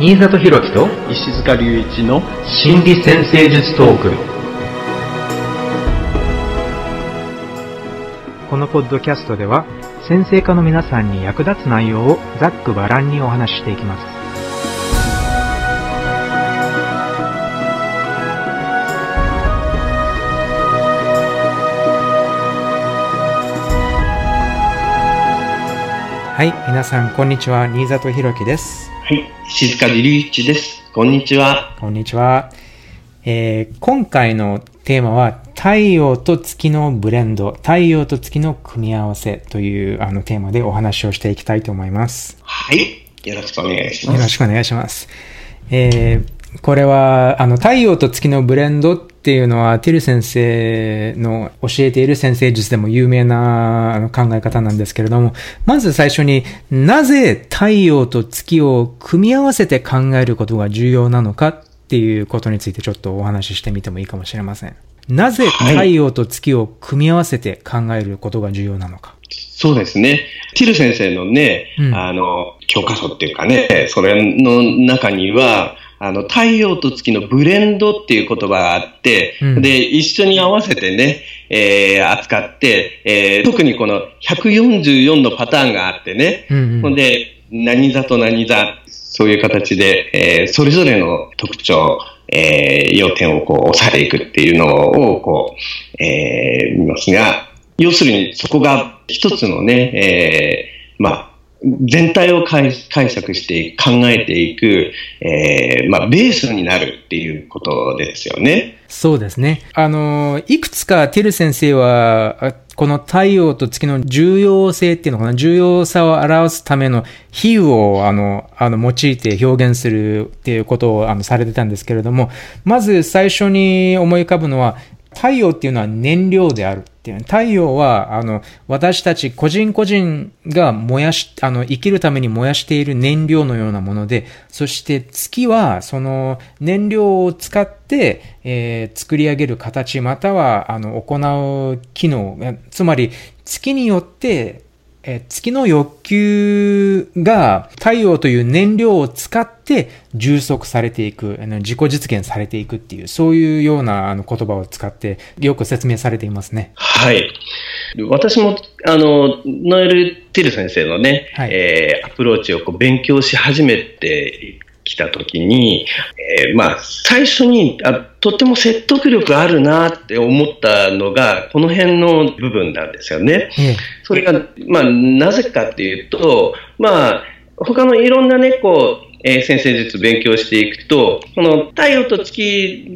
新里博樹と石塚隆一の心理先生術トーク。このポッドキャストでは先生科の皆さんに役立つ内容をざっくばらんにお話ししていきます。はい皆さんこんにちは。新里博樹ですはい、静かり隆一です。こんにちは。こんにちは、えー今回のテーマは太陽と月のブレンド太陽と月の組み合わせというあのテーマでお話をしていきたいと思いますはい、よろしくお願いします。よろしくお願いします。えーこれは、あの、太陽と月のブレンドっていうのは、ティル先生の教えている先生術でも有名な考え方なんですけれども、まず最初になぜ太陽と月を組み合わせて考えることが重要なのかっていうことについてちょっとお話ししてみてもいいかもしれません。なぜ太陽と月を組み合わせて考えることが重要なのか。そうですね。ティル先生のね、うんあの、教科書っていうかね、それの中には、あの、太陽と月のブレンドっていう言葉があって、うんで、一緒に合わせてね、えー扱って、えー特にこの144のパターンがあってね、うんうん。ほんで、何座と何座、そういう形で、えーそれぞれの特徴、えー要点をこう、押さえていくっていうのを、こう、えー見ますが、要するにそこが一つのね、えーまあ、全体を解釈して考えていく、えーまあ、ベースになるっていうことですよね。そうですね。あの、いくつかティル先生は、この太陽と月の重要性っていうのかな、重要さを表すための比喩を、あの、あの、用いて表現するっていうことを、あの、されてたんですけれども、まず最初に思い浮かぶのは、太陽っていうのは燃料であるていう。太陽は、あの、私たち個人個人が燃やし、あの、生きるために燃やしている燃料のようなもので、そして月は、その燃料を使って、えー作り上げる形、または、あの、行う機能、つまり、月によって、えー月の欲求が太陽という燃料を使って充足されていく、あの自己実現されていくっていう、そういうようなあの言葉を使ってよく説明されていますね。はい。私も、あの、ノエル・ティル先生のね、はいえーアプローチをこう勉強し始めてきたときに、えーまあ、最初にあ、とっても説得力あるなって思ったのが、この辺の部分なんですよね。ええそれが、まあ、なぜかっていうと、まあ、他のいろんなね、こう、えー先生術勉強していくと、この太陽と月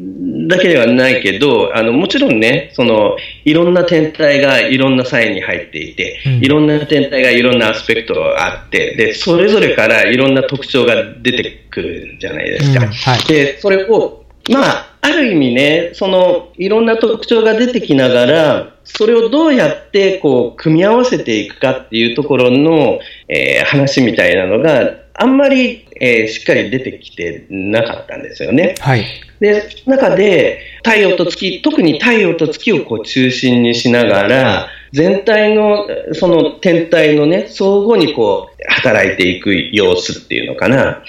だけではないけど、あの、もちろんね、その、いろんな天体がいろんなサインに入っていて、うん。いろんな天体がいろんなアスペクトがあって、で、それぞれからいろんな特徴が出てくるじゃないですか。うん。はい。で、それを、まあ、ある意味ね、その、いろんな特徴が出てきながら、それをどうやって、こう、組み合わせていくかっていうところの、えー話みたいなのが、あんまり、えーしっかり出てきてなかったんですよね。はい。で、中で、太陽と月、特に太陽と月をこう中心にしながら、全体の、その天体のね、相互にこう、働いていく様子っていうのかな。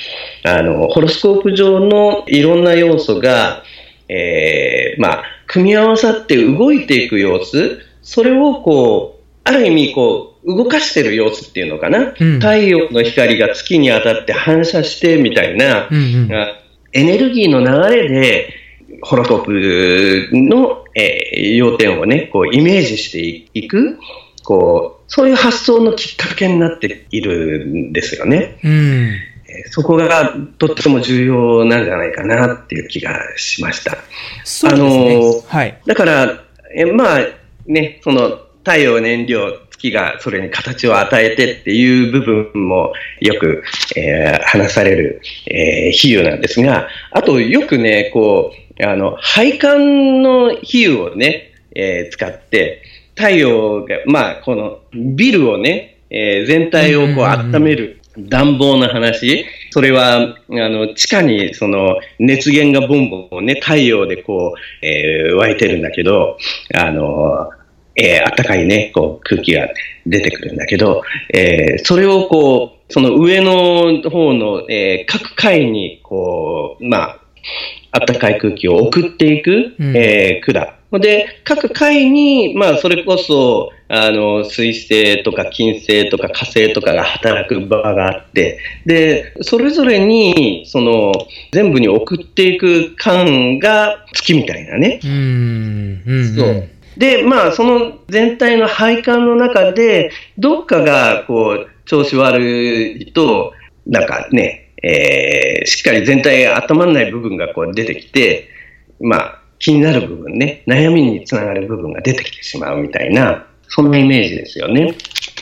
あの、ホロスコープ上のいろんな要素が、えーまあ、組み合わさって動いていく様子、それをこう、ある意味こう、動かしてる様子っていうのかな？うん太陽の光が月に当たって反射してみたいな、うんうん。あエネルギーの流れで、ホロコープの、えー要点をね、こう、イメージしていく、こう、そういう発想のきっかけになっているんですよね。うん。えーそこがとっても重要なんじゃないかなっていう気がしました。そうですね。あのーはい。だから、えまあね、その太陽燃料、月がそれに形を与えてっていう部分もよく、えー話される、えー比喩なんですが、あとよくね、こう、あの、配管の比喩をね、えー使って、太陽が、まあ、このビルをね、えー全体をこう温める暖房の話、それは、あの、地下にその熱源がボンボンね、太陽でこう、えー湧いてるんだけど、あの、えー、暖かいね、こう空気が出てくるんだけど、えーそれをこう、その上の方の、えー、各階に、こう、まあ、暖かい空気を送っていく、うん、えー、管。で、各階に、まあ、それこそ、あの、水星とか金星とか火星とかが働く場があって、で、それぞれに、その、全部に送っていく感が月みたいなね。うん。うん、そう。で、まあ、その全体の配管の中で、どっかが、こう、調子悪いと、なんかね、えー、しっかり全体が温まらない部分がこう出てきて、まあ、気になる部分ね、悩みにつながる部分が出てきてしまうみたいな、そんなイメージですよね。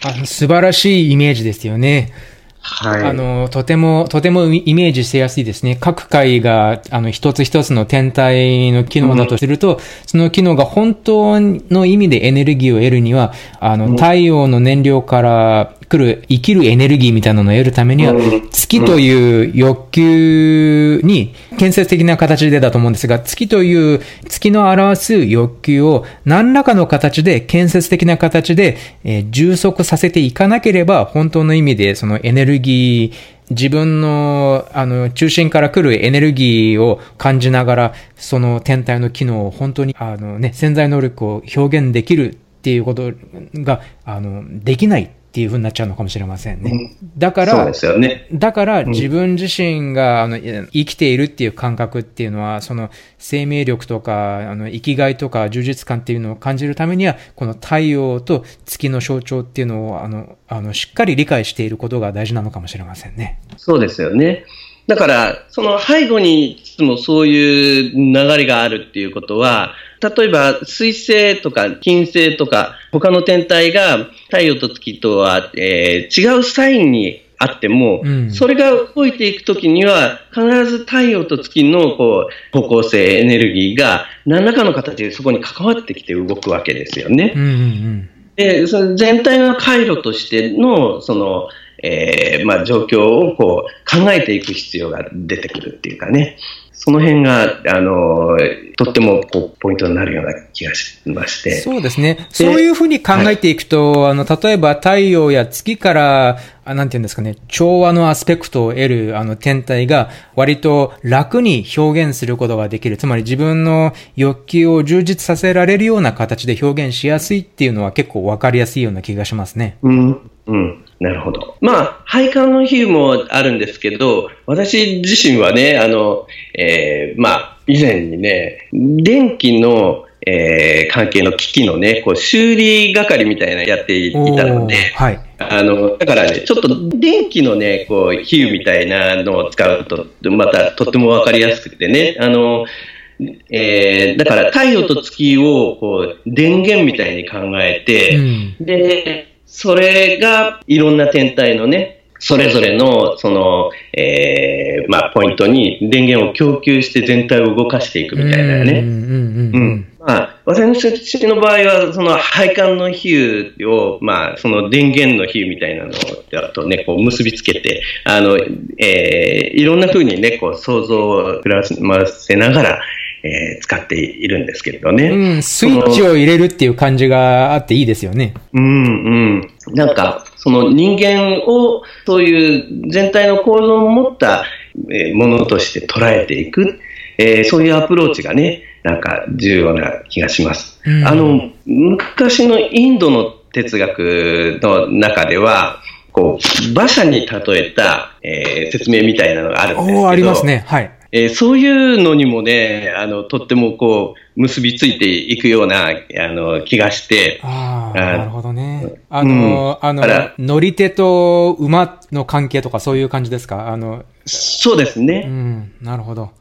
あ素晴らしいイメージですよね。はい。あの、とても、とてもイメージしやすいですね。各回が、あの、一つ一つの天体の機能だとすると、うん、その機能が本当の意味でエネルギーを得るには、あの、太陽の燃料から来る、生きるエネルギーみたいなのを得るためには、月という欲求に、建設的な形でだと思うんですが、月という、月の表す欲求を何らかの形で、建設的な形で、えー、充足させていかなければ、本当の意味でそのエネルギー、自分の、あの、中心から来るエネルギーを感じながら、その天体の機能を本当に、あのね、潜在能力を表現できるっていうことが、あの、できないっていうふうになっちゃうのかもしれませんね。だから、そうですよね。だから自分自身が、あの、生きているっていう感覚っていうのは、その生命力とか、あの、生きがいとか充実感っていうのを感じるためには、この太陽と月の象徴っていうのを、あの、あの、しっかり理解していることが大事なのかもしれませんね。そうですよね。だから、その背後にいつもそういう流れがあるっていうことは、例えば水星とか金星とか他の天体が太陽と月とは、えー、違うサインにあっても、うん、それが動いていくときには、必ず太陽と月のこう方向性、エネルギーが何らかの形でそこに関わってきて動くわけですよね。うんうんうん。でその全体の回路としてのそのえー、まあ、状況をこう考えていく必要が出てくるっていうかね、その辺が、あの、とってもこうポイントになるような気がしまして。そうですね。そういうふうに考えていくと、はい、あの、例えば太陽や月から、あなんていうんですかね、調和のアスペクトを得るあの天体が割と楽に表現することができる。つまり自分の欲求を充実させられるような形で表現しやすいっていうのは結構わかりやすいような気がしますね。うん。うん。なるほど。まあ、配管の比喩もあるんですけど、私自身はね、あの、えー、まあ、以前にね、電気の、えー、関係の機器のね、こう修理係みたいなやっていたので、はい、あの、だからね、ちょっと電気のね、こう、比喩みたいなのを使うと、またとってもわかりやすくてね、あの、えー、だから太陽と月をこう電源みたいに考えて、うん、で、それがいろんな天体のね、それぞれの、その、えー、まあ、ポイントに電源を供給して全体を動かしていくみたいなね。うん。まあ、私の場合は、その配管の比喩を、まあ、その電源の比喩みたいなのだとね、こう結びつけて、あの、えー、いろんな風にね、こう想像を膨らませながら、えー、使っているんですけれどね。うん、スイッチを入れるっていう感じがあっていいですよね。うんうん。なんか、その人間をそういう全体の構造を持ったものとして捉えていく、えー、そういうアプローチがね、なんか重要な気がします。うん、あの、昔のインドの哲学の中では、こう、馬車に例えた、えー、説明みたいなのがあるんですけど。ありますね。はい。えー、そういうのにもね、あの、とってもこう、結びついていくような、あの、気がして。ああ、なるほどね。あの、うん、あの、乗り手と馬の関係とかそういう感じですか？あの、そうですね。うん、なるほど。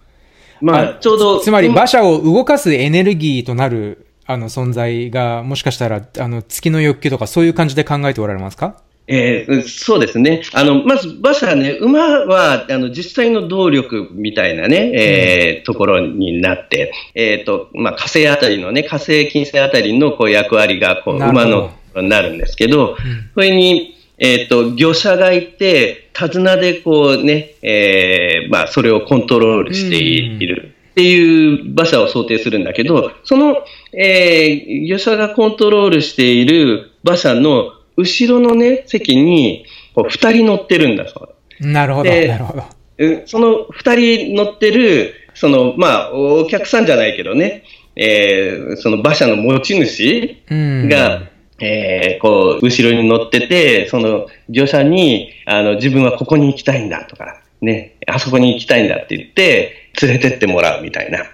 まあ、ちょうど。つまり馬車を動かすエネルギーとなる、あの、存在が、もしかしたら、あの、月の欲求とかそういう感じで考えておられますか？えー、そうですね。あの、まず馬車ね、馬は、あの、実際の動力みたいなね、えー、ところになって、えっ、ー、と、まあ、火星あたりのね、火星、金星あたりのこう役割が、こう、馬の、なるんですけど、それに、えっ、と、魚者がいて、手綱でこうね、えー、まあ、それをコントロールしている。っていう馬車を想定するんだけど、その、えー、魚者がコントロールしている馬車の後ろのね、席に、こう二人乗ってるんだそう。なるほど、なるほど。その二人乗ってる、その、まあ、お客さんじゃないけどね、えー、その馬車の持ち主が、えー、こう、後ろに乗ってて、その乗車に、あの、自分はここに行きたいんだとか、ね、あそこに行きたいんだって言って、連れてってもらうみたいな。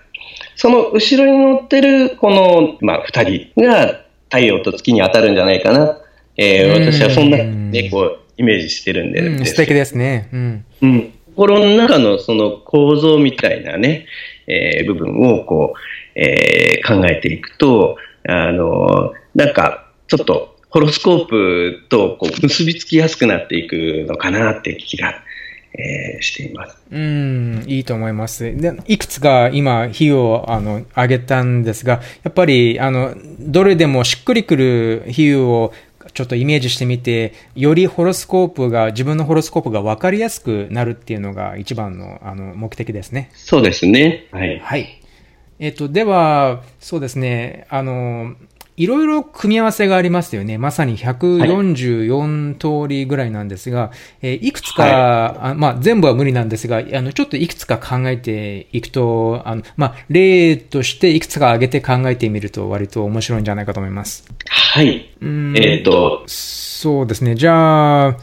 その後ろに乗ってる、この、まあ、二人が太陽と月に当たるんじゃないかな。えー、私はそんな、ね、こう、イメージしてるんで。うん、素敵ですね。うん。うん。心の中のその構造みたいなね、えー、部分をこう、えー、考えていくと、あの、なんか、ちょっと、ホロスコープとこう結びつきやすくなっていくのかなって気がえー、しています。うん、いいと思います。で、いくつか今、比喩を、あの、挙げたんですが、やっぱり、あの、どれでもしっくりくる比喩をちょっとイメージしてみて、よりホロスコープが、自分のホロスコープが分かりやすくなるっていうのが一番の、あの、目的ですね。そうですね。はい。はい。えっ、と、では、そうですね、あの、いろいろ組み合わせがありますよね。まさに144通りぐらいなんですが、はい、えー、いくつか、はい、あまあ、全部は無理なんですが、あの、ちょっといくつか考えていくと、あの、まあ、例としていくつか挙げて考えてみると割と面白いんじゃないかと思います。はい。うんえっ、ー、と。そうですね。じゃあ、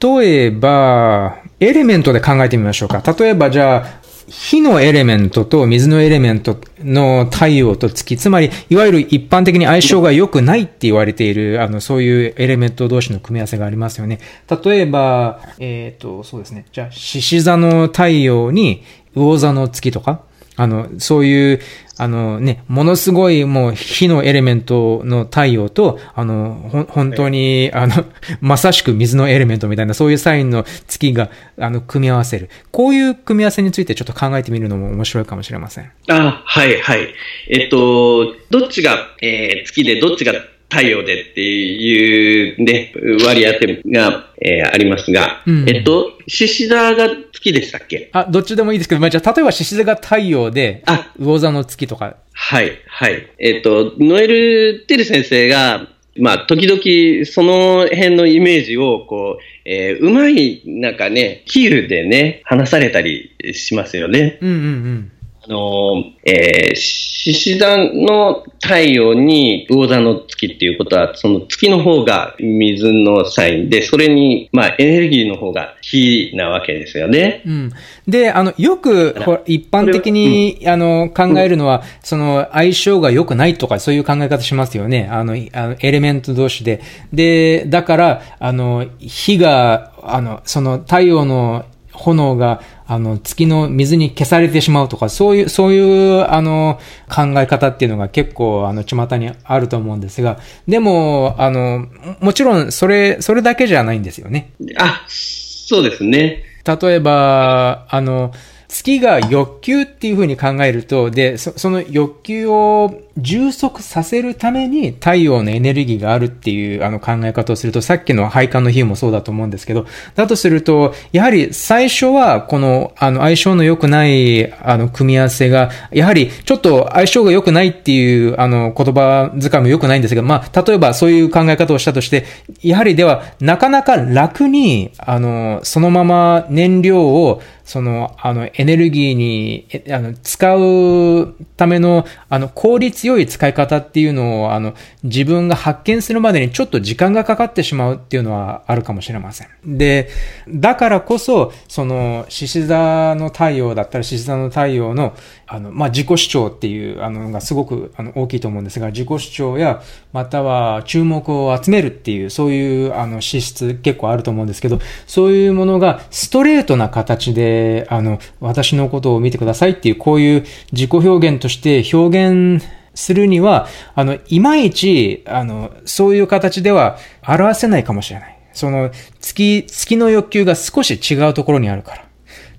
例えば、エレメントで考えてみましょうか。例えば、じゃあ、火のエレメントと水のエレメントの太陽と月、つまり、いわゆる一般的に相性が良くないって言われている、あの、そういうエレメント同士の組み合わせがありますよね。例えば、えっ、ー、と、そうですね。じゃあ、獅子座の太陽に魚座の月とか、あの、そういう、あのね、ものすごいもう火のエレメントの太陽と、あの、ほ、本当に、あの、まさしく水のエレメントみたいな、そういうサインの月が、あの、組み合わせる。こういう組み合わせについてちょっと考えてみるのも面白いかもしれません。あ、はい、はい。えっと、どっちが、えー、月でどっちが太陽でっていうね、割り当てが、えー、ありますが、うん、えっと、獅子座が月でしたっけ？あ、どっちでもいいですけど、まあ、じゃあ、例えば獅子座が太陽で、あ、魚座の月とか。はい、はい。えっと、ノエル・テル先生が、まあ、時々、その辺のイメージを、こう、えー、うまい、なんかね、キールでね、話されたりしますよね。うんうんうん。の、えー、獅子座の太陽に魚座の月っていうことは、その月の方が水のサインで、それに、まあ、エネルギーの方が火なわけですよね。うん。で、あの、よく、一般的に、うん、あの、考えるのは、うん、その、相性が良くないとか、そういう考え方しますよね。あの、あのエレメント同士で。で、だから、あの、火が、あの、その太陽の炎が、あの、月の水に消されてしまうとか、そういう、そういう、あの、考え方っていうのが結構、あの、巷にあると思うんですが、でも、あの、もちろん、それ、それだけじゃないんですよね。あ、そうですね。例えば、あの、月が欲求っていうふうに考えると、で、そその欲求を充足させるために太陽のエネルギーがあるっていうあの考え方をすると、さっきの配管の比喩もそうだと思うんですけど、だとすると、やはり最初はこのあの相性の良くないあの組み合わせが、やはりちょっと相性が良くないっていうあの言葉遣いも良くないんですが、まあ、例えばそういう考え方をしたとして、やはりではなかなか楽に、あの、そのまま燃料をその、あの、エネルギーに、あの、使うための、あの、効率良い使い方っていうのを、あの、自分が発見するまでにちょっと時間がかかってしまうっていうのはあるかもしれません。で、だからこそ、その、獅子座の太陽だったら獅子座の太陽の、あの、まあ、自己主張っていう、あの、がすごく、あの、大きいと思うんですが、自己主張や、または注目を集めるっていう、そういう、あの、資質結構あると思うんですけど、そういうものがストレートな形で、あの、私のことを見てくださいっていう、こういう自己表現として表現するには、あの、いまいち、あの、そういう形では表せないかもしれない。その、月、月の欲求が少し違うところにあるから。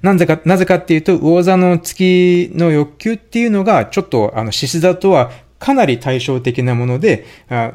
なぜか、なぜかっていうと、魚座の月の欲求っていうのが、ちょっと、あの、獅子座とはかなり対照的なもので、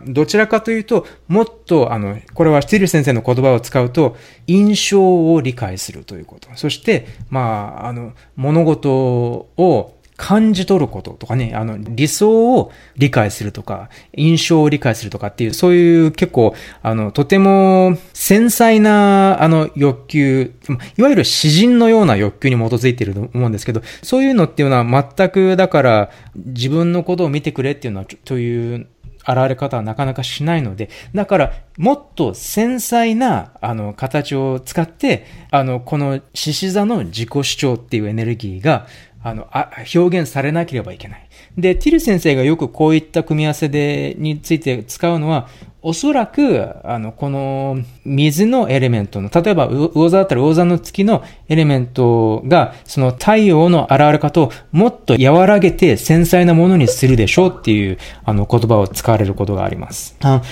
どちらかというと、もっと、あの、これはスティル先生の言葉を使うと、印象を理解するということ。そして、まあ、あの、物事を感じ取ることとかね、あの、理想を理解するとか、印象を理解するとかっていう、そういう結構、あの、とても繊細な、あの、欲求、いわゆる詩人のような欲求に基づいていると思うんですけど、そういうのっていうのは全く、だから、自分のことを見てくれっていうのは、という現れ方はなかなかしないので、だから、もっと繊細な、あの、形を使って、あの、この獅子座の自己主張っていうエネルギーが、あの、あ、表現されなければいけない。で、ティル先生がよくこういった組み合わせで、について使うのは、おそらく、あの、この水のエレメントの、例えば魚座だったら魚座の月のエレメントが、その太陽の現れ方をもっと和らげて繊細なものにするでしょうっていう、あの、言葉を使われることがあります。は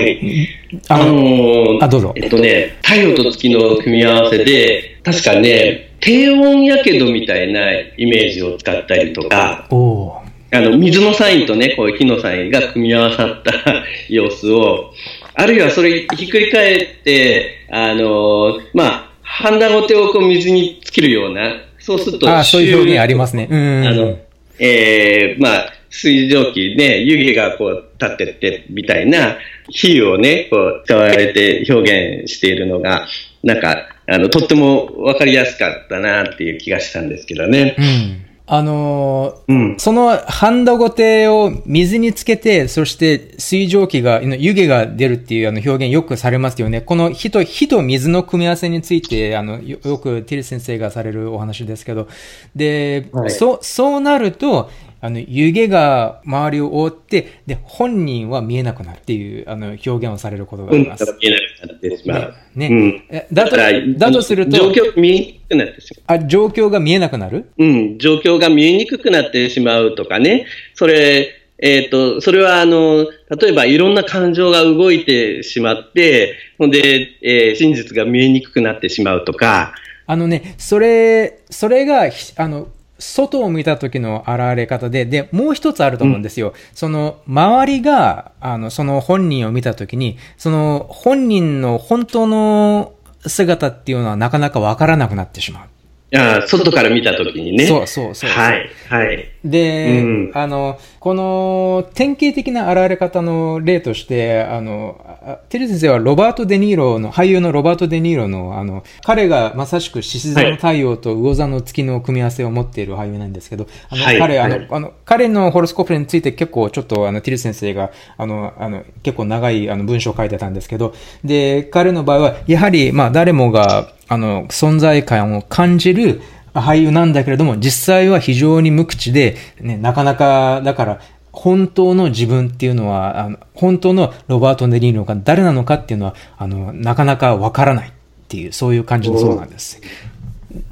い。あのー、あ、どうぞ。えっとね、太陽と月の組み合わせで、確かね、低温やけどみたいなイメージを使ったりとか、あの水のサインとね、こう火のサインが組み合わさった 様子を、あるいはそれひっくり返って、あのまあ、ハンダゴテをこう水につけるような、そうすると、あそういう表現ありますね。うん。あの、えー、まあ、水蒸気ね、湯気がこう立ってってみたいな火をね、こう使われて表現しているのが、なんか、あの、とってもわかりやすかったなっていう気がしたんですけどね。うん。あのー、うん、そのハンダゴテを水につけて、そして水蒸気が、湯気が出るっていうあの表現よくされますよね。この火と、火と水の組み合わせについて、あの、よくティル先生がされるお話ですけど、で、はい、そう、そうなると、あの、湯気が周りを覆って、で、本人は見えなくなるっていう、あの、表現をされることがあります。見えなくなってしまう。ね。ねうん、だと、だとすると、状況見えにくくなってしまう。あ、状況が見えなくなる？うん、状況が見えにくくなってしまうとかね。それ、えっ、ー、と、それは、あの、例えばいろんな感情が動いてしまって、ほんで、えー、真実が見えにくくなってしまうとか。あのね、それ、それが、あの、外を見た時の現れ方で、で、もう一つあると思うんですよ。うん、その、周りが、あの、その本人を見た時に、その本人の本当の姿っていうのはなかなかわからなくなってしまう。あ外から見たときにね。そうそうそうはい。はい。で、うん、あの、この典型的な現れ方の例として、あの、テレ先生はロバート・デ・ニーロの、俳優のロバート・デ・ニーロの、あの、彼がまさしく獅子座の太陽と魚座の月の組み合わせを持っている俳優なんですけど、あの、はい、彼、あの、はい、あの、彼のホロスコープについて結構ちょっと、あの、ティル先生が、あの、あの、結構長いあの文章を書いてたんですけど、で、彼の場合は、やはり、まあ、誰もが、あの、存在感を感じる俳優なんだけれども、実際は非常に無口で、ね、なかなか、だから、本当の自分っていうのは、あの本当のロバート・デ・ニーロが誰なのかっていうのは、あの、なかなかわからないっていう、そういう感じのそうなんです。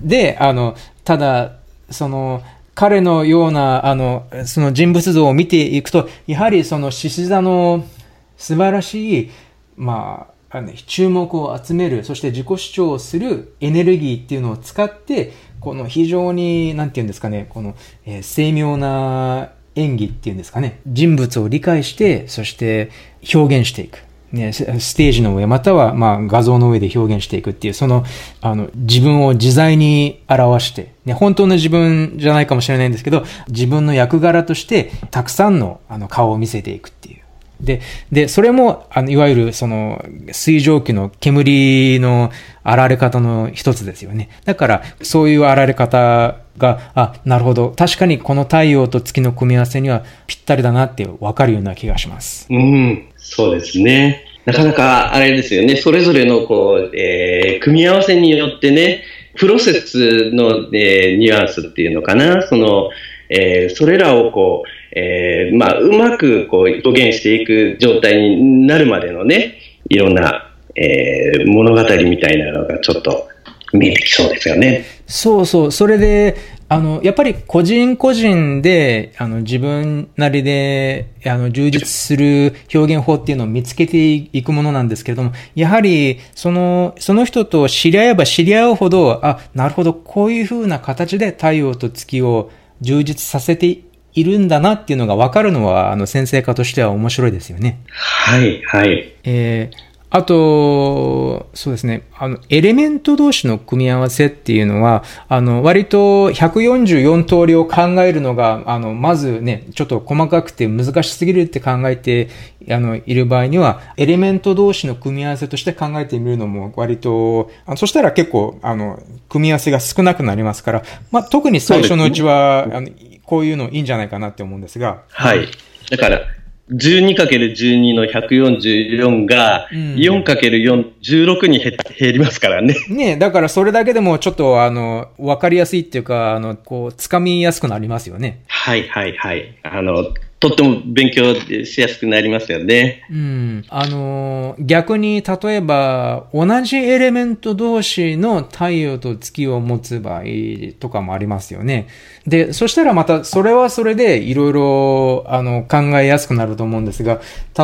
で、あの、ただ、その、彼のような、あの、その人物像を見ていくと、やはりその獅子座の素晴らしい、まあ、あの注目を集める、そして自己主張をするエネルギーっていうのを使って、この非常に、なんて言うんですかね、この、えー、精妙な演技っていうんですかね、人物を理解して、そして表現していく。ね、ステージの上、または、まあ、画像の上で表現していくっていう、その、あの、自分を自在に表して、ね、本当の自分じゃないかもしれないんですけど、自分の役柄として、たくさんの、あの、顔を見せていくっていう。で、で、それも、あの、いわゆる、その、水蒸気の煙の現れ方の一つですよね。だから、そういう現れ方が、あ、なるほど。確かにこの太陽と月の組み合わせにはぴったりだなってわかるような気がします。うん、そうですね。なかなかあれですよね。それぞれの、こう、えー、組み合わせによってね、プロセスの、えー、ニュアンスっていうのかな。その、えー、それらをこう、えー、まあ、うまくこう表現していく状態になるまでのね、いろんな、えー、物語みたいなのがちょっと見えてきそうですよね。そうそう。それで、あの、やっぱり個人個人で、あの、自分なりで、あの、充実する表現法っていうのを見つけていくものなんですけれども、やはり、その、その人と知り合えば知り合うほど、あ、なるほど、こういう風な形で太陽と月を充実させているんだなっていうのが分かるのは、あの、先生家としては面白いですよね。はい、はい。えー、あと、そうですね。あの、エレメント同士の組み合わせっていうのは、あの、割と144通りを考えるのが、あの、まずね、ちょっと細かくて難しすぎるって考えて、あの、いる場合には、エレメント同士の組み合わせとして考えてみるのも割と、あそしたら結構、あの、組み合わせが少なくなりますから、まあ、特に最初のうちは、あの、こういうのいいんじゃないかなって思うんですが。はい。だから、12×12 の144が 4×4、16に減りますからね。ねだからそれだけでもちょっと、あの、わかりやすいっていうか、あの、こう、つかみやすくなりますよね。はいはいはい。あの、とっても勉強しやすくなりますよね。うん。あの、逆に、例えば、同じエレメント同士の太陽と月を持つ場合とかもありますよね。で、そしたらまた、それはそれで、いろいろ、あの、考えやすくなると思うんですが、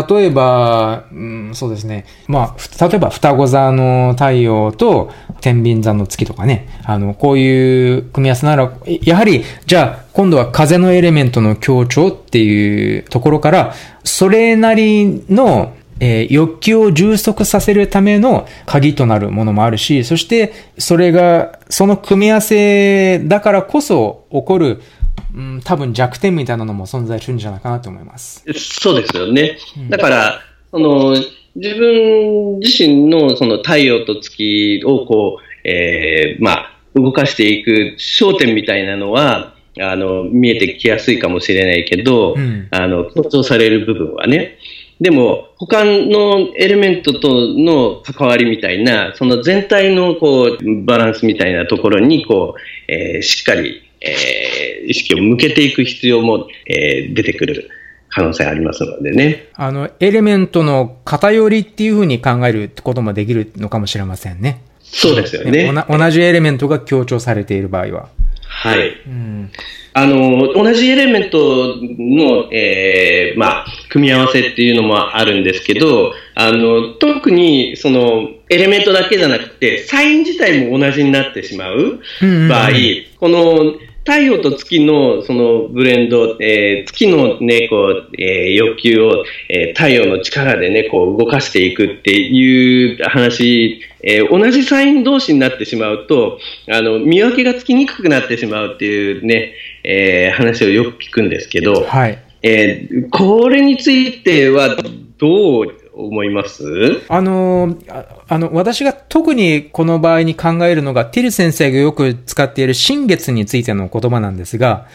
例えば、うん、そうですね。まあ、例えば、双子座の太陽と、天秤座の月とかね。あの、こういう組み合わせなら、やはり、じゃあ、今度は風のエレメントの強調っていうところから、それなりの、えー、欲求を充足させるための鍵となるものもあるし、そしてそれが、その組み合わせだからこそ起こる、うん、多分弱点みたいなのも存在するんじゃないかなと思います。そうですよね。だから、その、自分自身のその太陽と月をこう、えー、まあ、動かしていく焦点みたいなのは、あの、見えてきやすいかもしれないけど、うん、あの、強調される部分はね。でも、他のエレメントとの関わりみたいな、その全体のこう、バランスみたいなところに、こう、えー、しっかり、えー、意識を向けていく必要も、えー、出てくる。可能性ありますのでね。あの、エレメントの偏りっていうふうに考えることもできるのかもしれませんね。そうですよね。同じエレメントが強調されている場合は。はい。うん、あの、同じエレメントの、えー、まあ、組み合わせっていうのもあるんですけど、あの、特に、その、エレメントだけじゃなくて、サイン自体も同じになってしまう場合、この、太陽と月のそのブレンド、えー、月のね、こう、えー、欲求を、えー、太陽の力でね、こう動かしていくっていう話、えー、同じサイン同士になってしまうと、あの、見分けがつきにくくなってしまうっていうね、えー、話をよく聞くんですけど、はい。えー、これについてはどう思います？あの、あの、私が特にこの場合に考えるのが、ティル先生がよく使っている新月についての言葉なんですが、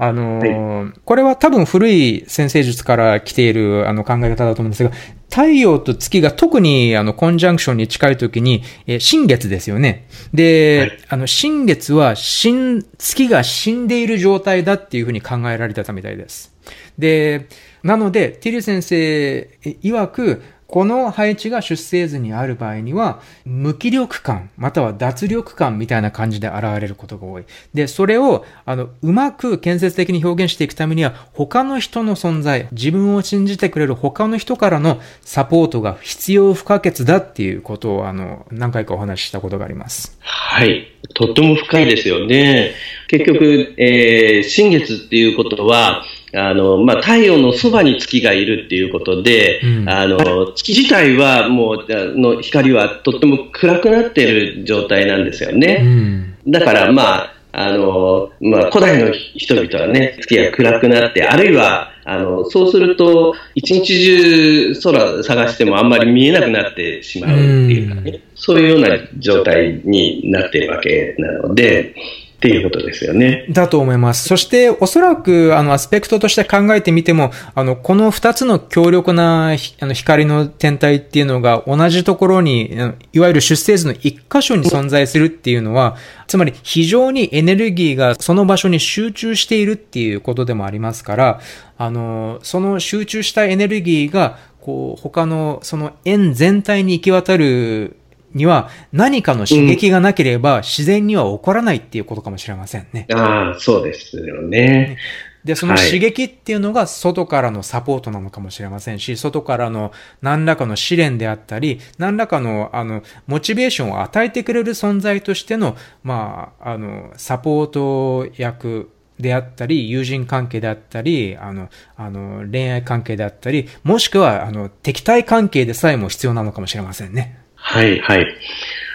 あの、はい、これは多分古い先生術から来ているあの考え方だと思うんですが、太陽と月が特にあのコンジャンクションに近い時に、え新月ですよね。で、はい、あの新月は新、月が死んでいる状態だっていうふうに考えられてたみたいです。で、なので、ティル先生曰く、この配置が出生図にある場合には、無気力感、または脱力感みたいな感じで現れることが多い。で、それを、あの、うまく建設的に表現していくためには、他の人の存在、自分を信じてくれる他の人からのサポートが必要不可欠だっていうことを、あの、何回かお話ししたことがあります。はい。とっても深いですよね。結局、えー、新月っていうことは、あの、まあ、太陽のそばに月がいるっていうことで、うん、あの、月自体はもう、の光はとっても暗くなっている状態なんですよね。うん、だから、まあ、あの、まあ、古代の人々はね、月が暗くなって、あるいは、あの、そうすると、一日中空探してもあんまり見えなくなってしまうっていうかね、うん、そういうような状態になっているわけなので、っていうことですよね。だと思います。そして、おそらく、あの、アスペクトとして考えてみても、あの、この二つの強力な、あの、光の天体っていうのが同じところに、いわゆる出生図の一箇所に存在するっていうのは、つまり非常にエネルギーがその場所に集中しているっていうことでもありますから、あの、その集中したエネルギーが、こう、他の、その円全体に行き渡るには何かの刺激がなければ自然には起こらないっていうことかもしれませんね。うん、ああ、そうですよね。で、その刺激っていうのが外からのサポートなのかもしれませんし、外からの何らかの試練であったり、何らかの、あの、モチベーションを与えてくれる存在としての、まあ、あの、サポート役であったり、友人関係であったり、あの、あの、恋愛関係であったり、もしくは、あの、敵対関係でさえも必要なのかもしれませんね。はい、はい。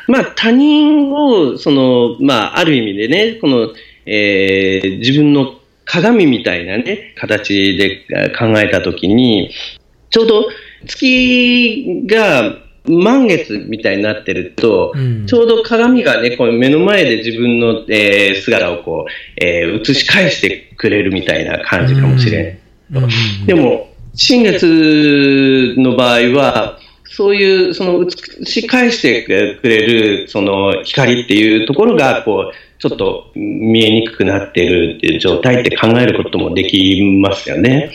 まあ、他人を、その、まあ、ある意味でね、この、えー、自分の鏡みたいなね、形で考えたときに、ちょうど月が満月みたいになってると、うん、ちょうど鏡がね、この目の前で自分の、えー、姿をこう、えー、映し返してくれるみたいな感じかもしれん。うんうん、でも、新月の場合は、そういう、その、映し返してくれる、その、光っていうところが、こう、ちょっと見えにくくなっているっていう状態って考えることもできますよね。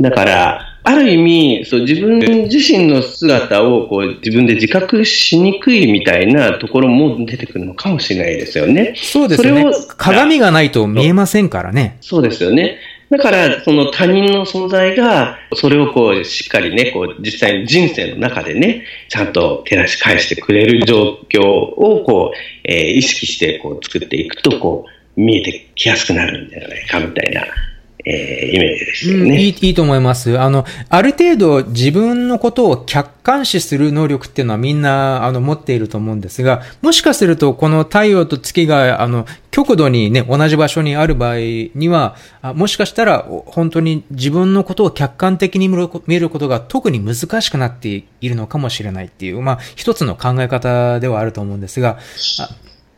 だから、ある意味、そう自分自身の姿をこう自分で自覚しにくいみたいなところも出てくるのかもしれないですよね。そうですね。鏡がないと見えませんからね。そうですよね。だから、その他人の存在が、それをこう、しっかりね、こう、実際に人生の中でね、ちゃんと照らし返してくれる状況を、こう、えー、意識して、こう、作っていくと、こう、見えてきやすくなるんじゃないか、みたいなえー、イメージですよね、うん、いい。いいと思います。あの、ある程度自分のことを客観視する能力っていうのはみんな、あの、持っていると思うんですが、もしかするとこの太陽と月が、あの、極度にね、同じ場所にある場合には、あもしかしたら本当に自分のことを客観的に見る見ることが特に難しくなっているのかもしれないっていう、まあ、一つの考え方ではあると思うんですが、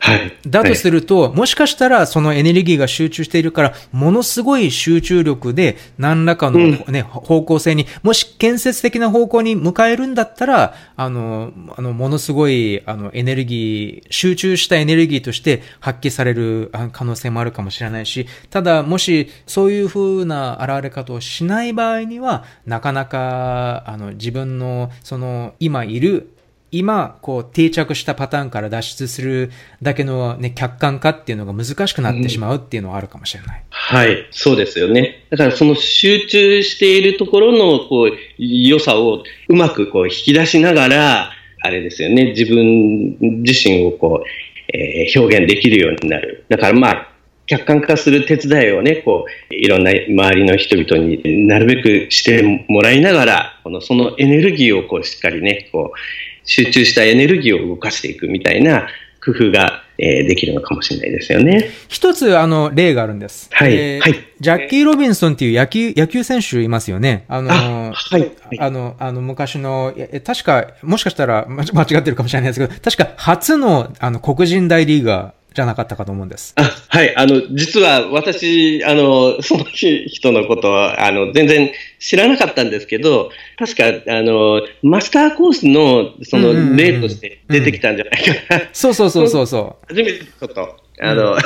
はい。だとすると、はい、もしかしたらそのエネルギーが集中しているから、ものすごい集中力で何らかのね、うん、方向性に、もし建設的な方向に向かえるんだったら、あの、あの、ものすごい、あの、エネルギー、集中したエネルギーとして発揮される可能性もあるかもしれないし、ただ、もしそういう風な現れ方をしない場合には、なかなか、あの、自分の、その、今いる今、こう、定着したパターンから脱出するだけのね、客観化っていうのが難しくなってしまうっていうのはあるかもしれない。うん、はい、そうですよね。だからその集中しているところの、こう、良さをうまくこう、引き出しながら、あれですよね、自分自身をこう、えー、表現できるようになる。だからまあ、客観化する手伝いをね、こう、いろんな周りの人々になるべくしてもらいながら、この、そのエネルギーをこう、しっかりね、こう、集中したエネルギーを動かしていくみたいな工夫が、えー、できるのかもしれないですよね。一つ、あの、例があるんです。はい。えー、はい。ジャッキー・ロビンソンっていう野球、野球選手いますよね。あの、あはい。あの、あの、昔の、確か、もしかしたら間違ってるかもしれないですけど、確か初の、あの、黒人大リーガー、じゃなかったかと思うんです。あはい。あの、実は私、あの、その人のことは、あの、全然知らなかったんですけど、確か、あの、マスターコースの、その、例として出てきたんじゃないかな。そうそうそうそうそう。初めてちょっと、あの、うん、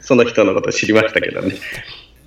その人のこと知りましたけどね。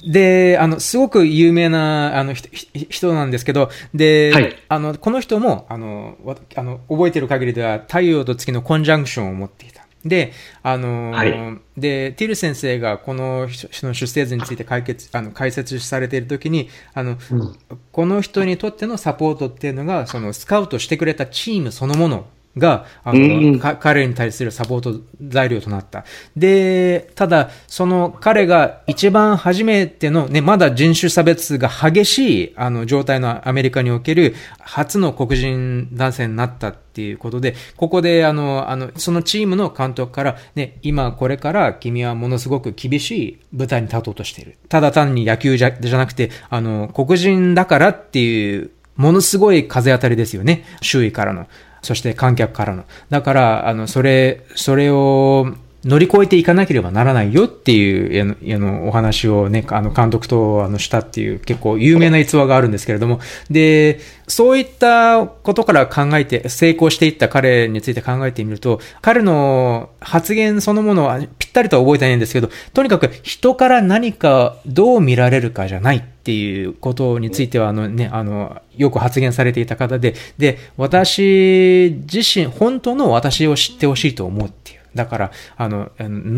で、あの、すごく有名な、あの、人なんですけど、で、はい、あの、この人も、あの、あの覚えてる限りでは、太陽と月のコンジャンクションを持っていた。で、あの、はい、で、ティル先生がこの人の出生図について解決、あの、解説されているときに、あの、うん、この人にとってのサポートっていうのが、そのスカウトしてくれたチームそのものが、あの、うん、彼に対するサポート材料となった。で、ただ、その彼が一番初めての、ね、まだ人種差別が激しい、あの、状態のアメリカにおける初の黒人男性になったっていうことで、ここで、あの、あの、そのチームの監督から、ね、今これから君はものすごく厳しい舞台に立とうとしている。ただ単に野球じゃじゃなくて、あの、黒人だからっていう、ものすごい風当たりですよね。周囲からの。そして観客からの。だから、あの、それ、それを、乗り越えていかなければならないよっていう、あの、お話をね、あの、監督と、あの、したっていう結構有名な逸話があるんですけれども、で、そういったことから考えて、成功していった彼について考えてみると、彼の発言そのものはぴったりとは覚えてないんですけど、とにかく人から何かどう見られるかじゃないっていうことについては、あのね、あの、よく発言されていた方で、で、私自身、本当の私を知ってほしいと思うっていう。だから、あの、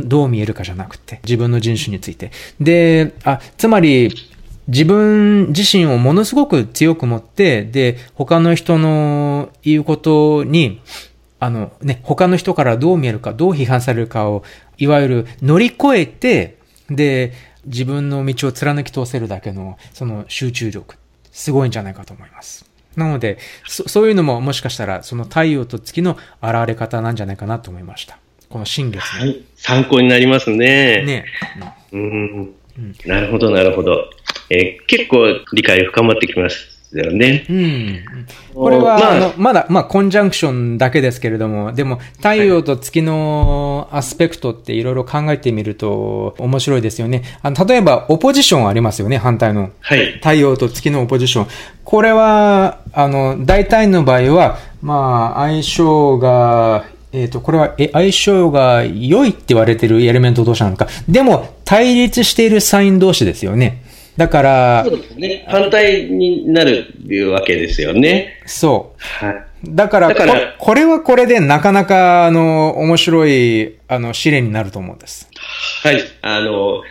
どう見えるかじゃなくて、自分の人種について。で、あ、つまり、自分自身をものすごく強く持って、で、他の人の言うことに、あのね、他の人からどう見えるか、どう批判されるかを、いわゆる乗り越えて、で、自分の道を貫き通せるだけの、その集中力、すごいんじゃないかと思います。なので、そそういうのももしかしたら、その太陽と月の現れ方なんじゃないかなと思いました。この新月、ね、はい。参考になりますね。ね。うん。うん、なるほど、なるほど。えー、結構理解深まってきます。よね。うん。これは、まあ、あの、まだ、まあ、コンジャンクションだけですけれども、でも、太陽と月のアスペクトっていろいろ考えてみると面白いですよね。あの、例えば、オポジションありますよね、反対の。はい。太陽と月のオポジション。これは、あの、大体の場合は、まあ、相性が、えっ、ー、と、これは、え、相性が良いって言われてるエレメント同士なのか。でも、対立しているサイン同士ですよね。だから、そうですね。反対になるっていうわけですよね。そう。はい。だから、からここれはこれでなかなか、あの、面白い、あの、試練になると思うんです。はい。あの、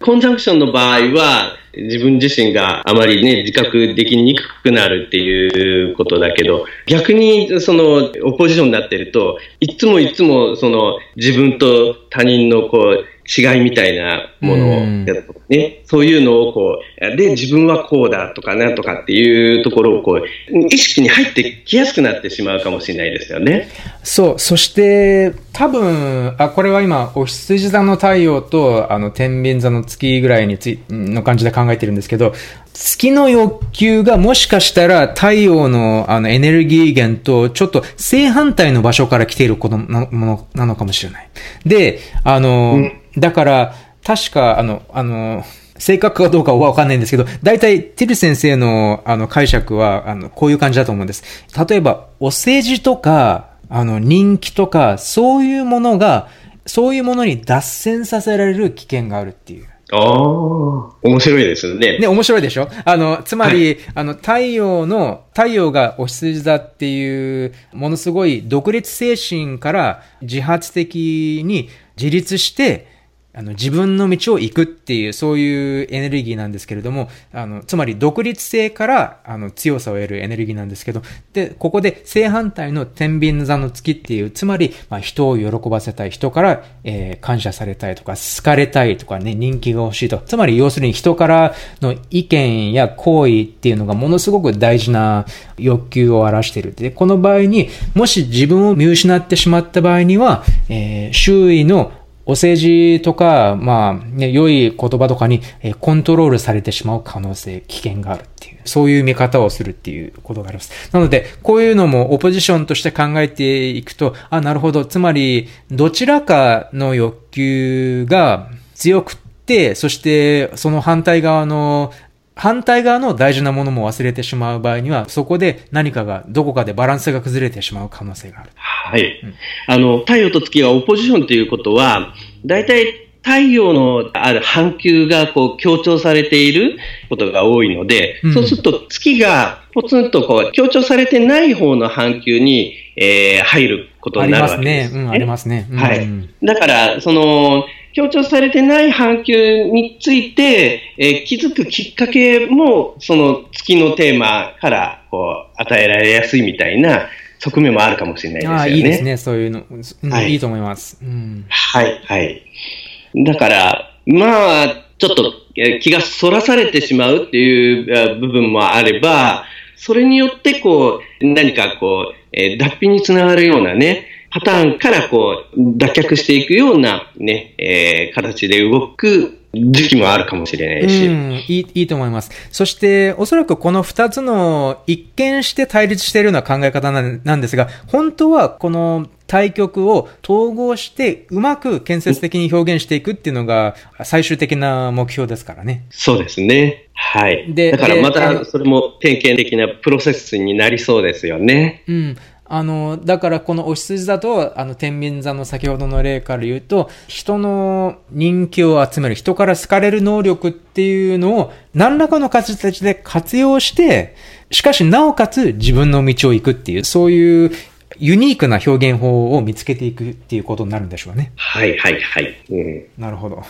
コンジャンクションの場合は、自分自身があまりね、自覚できにくくなるっていうことだけど、逆にそのオポジションになってると、いつもいつもその自分と他人のこう、違いみたいなものを、ね、そういうのをこう、で、自分はこうだとかなんとかっていうところをこう、意識に入ってきやすくなってしまうかもしれないですよね。そう。そして、多分、あ、これは今、お羊座の太陽と、あの、天秤座の月ぐらいについ、の感じで考えてるんですけど、月の欲求がもしかしたら太陽のあのエネルギー源とちょっと正反対の場所から来ているものなのかもしれない。で、あの、うんだから、確か、あの、あの、正確かどうかはわかんないんですけど、大体、ティル先生の、あの、解釈は、あの、こういう感じだと思うんです。例えば、お世辞とか、あの、人気とか、そういうものが、そういうものに脱線させられる危険があるっていう。ああ、面白いですね。ね、面白いでしょ？あの、つまり、はい、あの、太陽の、太陽がお羊座っていう、ものすごい独立精神から自発的に自立して、あの、自分の道を行くっていう、そういうエネルギーなんですけれども、あの、つまり独立性から、あの、強さを得るエネルギーなんですけど、で、ここで正反対の天秤座の月っていう、つまり、まあ、人を喜ばせたい、人から、えー、感謝されたいとか、好かれたいとかね、人気が欲しいと。つまり、要するに人からの意見や行為っていうのがものすごく大事な欲求を表している。で、この場合に、もし自分を見失ってしまった場合には、えー、周囲のお世辞とか、まあ、ね、良い言葉とかに、えコントロールされてしまう可能性、危険があるっていう、そういう見方をするっていうことがあります。なので、こういうのもオポジションとして考えていくと、あ、なるほど。つまり、どちらかの欲求が強くって、そしてその反対側の反対側の大事なものも忘れてしまう場合には、そこで何かが、どこかでバランスが崩れてしまう可能性がある。はい。うん、あの、太陽と月がオポジションということは、大体太陽のある半球がこう強調されていることが多いので、うん、そうすると月がポツンとこう強調されてない方の半球に、えー、入ることになるわけですね。ありますね。うん、ありますね。はい。だから、その、強調されてない半球について、えー、気づくきっかけも、その月のテーマからこう与えられやすいみたいな側面もあるかもしれないですよね。あいいですね、そういうの。うん、はい、いいと思います。うん、はい、はい。だから、まあ、ちょっと気がそらされてしまうっていう部分もあれば、それによってこう、何かこう、えー、脱皮につながるようなね、パターンからこう、脱却していくようなね、えー、形で動く時期もあるかもしれないし。うん、いい、いいと思います。そして、おそらくこの二つの一見して対立しているような考え方なんですが、本当はこの対局を統合してうまく建設的に表現していくっていうのが最終的な目標ですからね。そうですね。はい。で、だからまたそれも点検的なプロセスになりそうですよね。うん。あの、だからこのお羊座と、あの、天秤座の先ほどの例から言うと、人の人気を集める、人から好かれる能力っていうのを何らかの形で活用して、しかしなおかつ自分の道を行くっていう、そういうユニークな表現法を見つけていくっていうことになるんでしょうね。はいはいはい。うん、なるほど。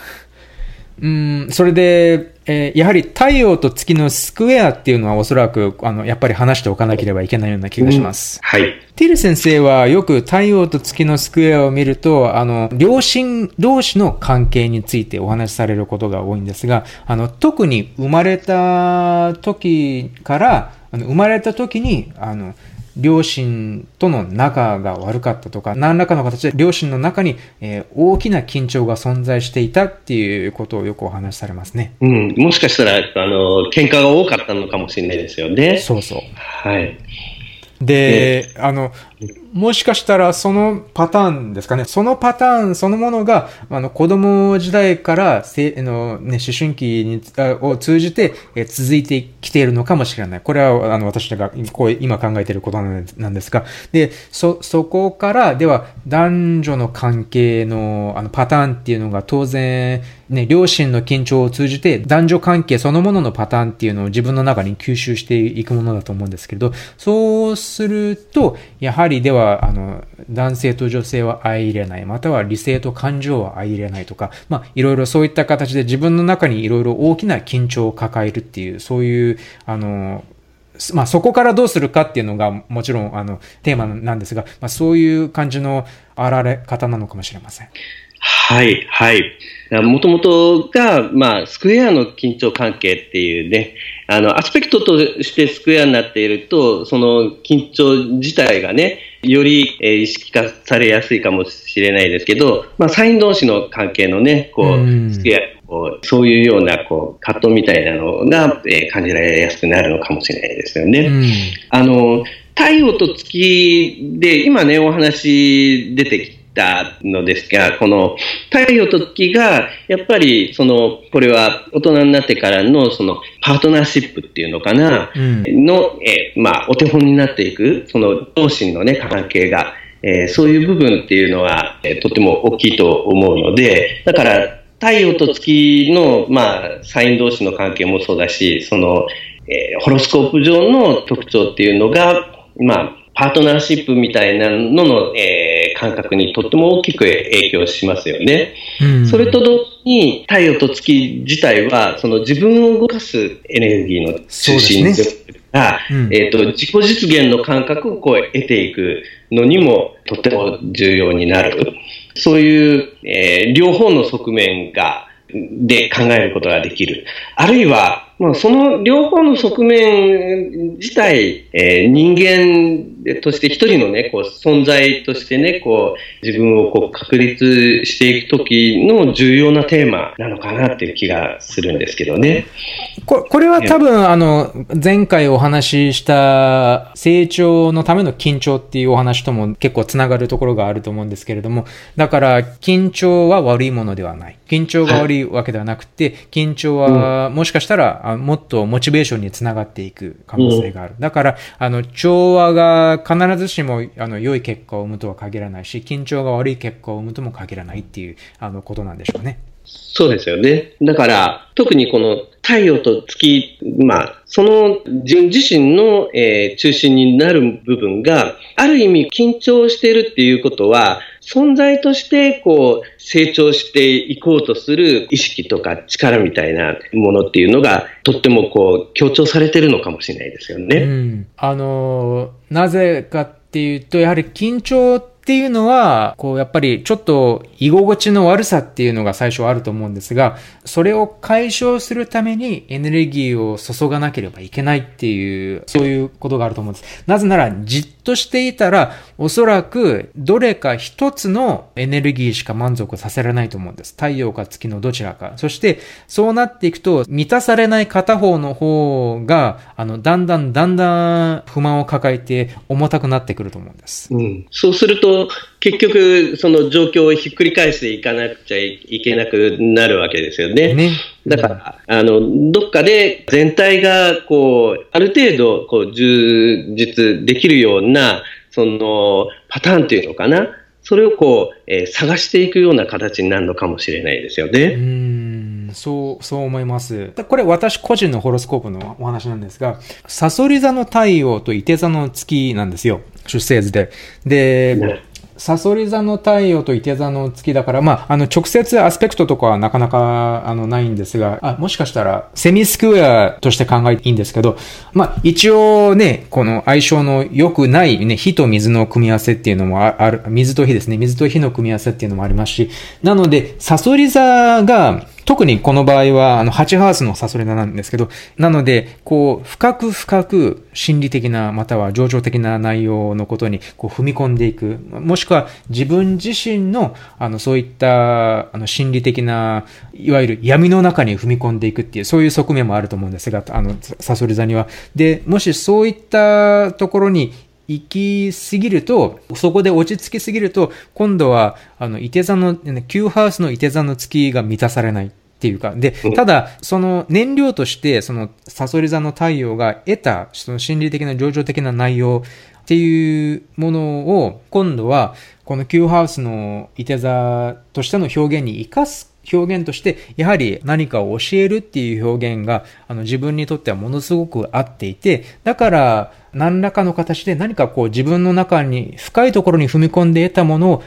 うん、それで、えー、やはり太陽と月のスクエアっていうのはおそらく、あの、やっぱり話しておかなければいけないような気がします。うん、はい。ティル先生はよく太陽と月のスクエアを見ると、あの、両親同士の関係についてお話しされることが多いんですが、あの、特に生まれた時から、あの生まれた時に、あの、両親との仲が悪かったとか、何らかの形で両親の中に、えー、大きな緊張が存在していたっていうことをよくお話しされますね。うん、もしかしたら、あの、喧嘩が多かったのかもしれないですよね。そうそう。はい。で、あの、もしかしたらそのパターンですかね。そのパターンそのものが、あの、子供時代からせ、あの、ね、思春期に、を通じて、え続いてきているのかもしれない。これは、あの、私がこう今考えていることなんですが、で、そ、そこから、では、男女の関係の、あの、パターンっていうのが当然、ね、両親の緊張を通じて、男女関係そのもののパターンっていうのを自分の中に吸収していくものだと思うんですけれど、そうすると、やはりでは、は、あの、男性と女性は相入れない、または理性と感情は相入れないとか、まあ、いろいろそういった形で自分の中にいろいろ大きな緊張を抱えるっていう、そういう、あの、まあ、そこからどうするかっていうのがもちろんあのテーマなんですが、まあ、そういう感じのあられ方なのかもしれません。はい、はい。もともとが、まあ、スクエアの緊張関係っていうね、あの、アスペクトとしてスクエアになっていると、その緊張自体がね、より、え意識化されやすいかもしれないですけど、まあ、サイン同士の関係のね、こう、うそういうような、こう、葛藤みたいなのが、えー、感じられやすくなるのかもしれないですよね。あの、太陽と月で、今ね、お話出てきて、たのですが、この太陽と月が、やっぱり、その、これは大人になってからの、その、パートナーシップっていうのかな、うん、の、えまあ、お手本になっていく、その、同心のね、関係が、えー、そういう部分っていうのは、えー、とても大きいと思うので、だから、太陽と月の、まあ、サイン同士の関係もそうだし、その、えー、ホロスコープ上の特徴っていうのが、まあ、パートナーシップみたいなのの、えー、感覚にとっても大きく影響しますよね。うん、それと同時に太陽と月自体はその自分を動かすエネルギーの中心でが、ねうん、えーと、自己実現の感覚をこう得ていくのにもとても重要になる。そういう、えー、両方の側面がで考えることができる。あるいは、まあ、その両方の側面自体、えー、人間として一人のね、こう、存在としてね、こう、自分をこう、確立していくときの重要なテーマなのかなっていう気がするんですけどね。ここれは多分、あの、前回お話しした成長のための緊張っていうお話とも結構つながるところがあると思うんですけれども、だから、緊張は悪いものではない。緊張が悪いわけではなくて、緊張はもしかしたら、もっとモチベーションにつながっていく可能性がある。だから、あの、調和が必ずしも、あの、良い結果を生むとは限らないし、緊張が悪い結果を生むとも限らないっていう、あの、ことなんでしょうね。そうですよね。だから、特にこの太陽と月、まあ、その自分自身の、えー、中心になる部分が、ある意味緊張しているっていうことは、存在としてこう成長していこうとする意識とか力みたいなものっていうのがとってもこう強調されてるのかもしれないですよね。うん、あのなぜかっていうとやはり緊張っていうのは、こう、やっぱりちょっと居心地の悪さっていうのが最初あると思うんですが、それを解消するためにエネルギーを注がなければいけないっていう、そういうことがあると思うんです。なぜなら、じっとしていたら、おそらくどれか一つのエネルギーしか満足させられないと思うんです。太陽か月のどちらか。そして、そうなっていくと、満たされない片方の方が、あの、だんだんだんだん不満を抱えて重たくなってくると思うんです。うん。そうすると、結局、その状況をひっくり返していかなくちゃいけなくなるわけですよね。ねだから、あの、どっかで全体が、こう、ある程度、こう、充実できるような、その、パターンっていうのかな。それをこう、えー、探していくような形になるのかもしれないですよね。うんそう、そう思います。これ私個人のホロスコープのお話なんですが、サソリ座の太陽と伊手座の月なんですよ。出生図で。で、ねサソリ座の太陽と伊手座の月だから、まあ、あの、直接アスペクトとかはなかなか、あの、ないんですが、あ、もしかしたら、セミスクエアとして考えていいんですけど、まあ、一応ね、この相性の良くないね、火と水の組み合わせっていうのもある、水と火ですね、水と火の組み合わせっていうのもありますし、なので、サソリ座が、特にこの場合は、あの、8ハウスのサソリ座なんですけど、なので、こう、深く深く心理的な、または情緒的な内容のことに、こう、踏み込んでいく。もしくは、自分自身の、あの、そういった、あの、心理的な、いわゆる闇の中に踏み込んでいくっていう、そういう側面もあると思うんですが、あの、サソリ座には。で、もしそういったところに行きすぎると、そこで落ち着きすぎると、今度は、あの、伊手座の、旧ハウスの伊手座の月が満たされない。っていうか、で、ただ、その燃料として、その、サソリ座の太陽が得た、その心理的な情緒的な内容っていうものを、今度は、この Q ハウスのいて座としての表現に活かす表現として、やはり何かを教えるっていう表現が、あの自分にとってはものすごく合っていて、だから、何らかの形で何かこう自分の中に深いところに踏み込んで得たものを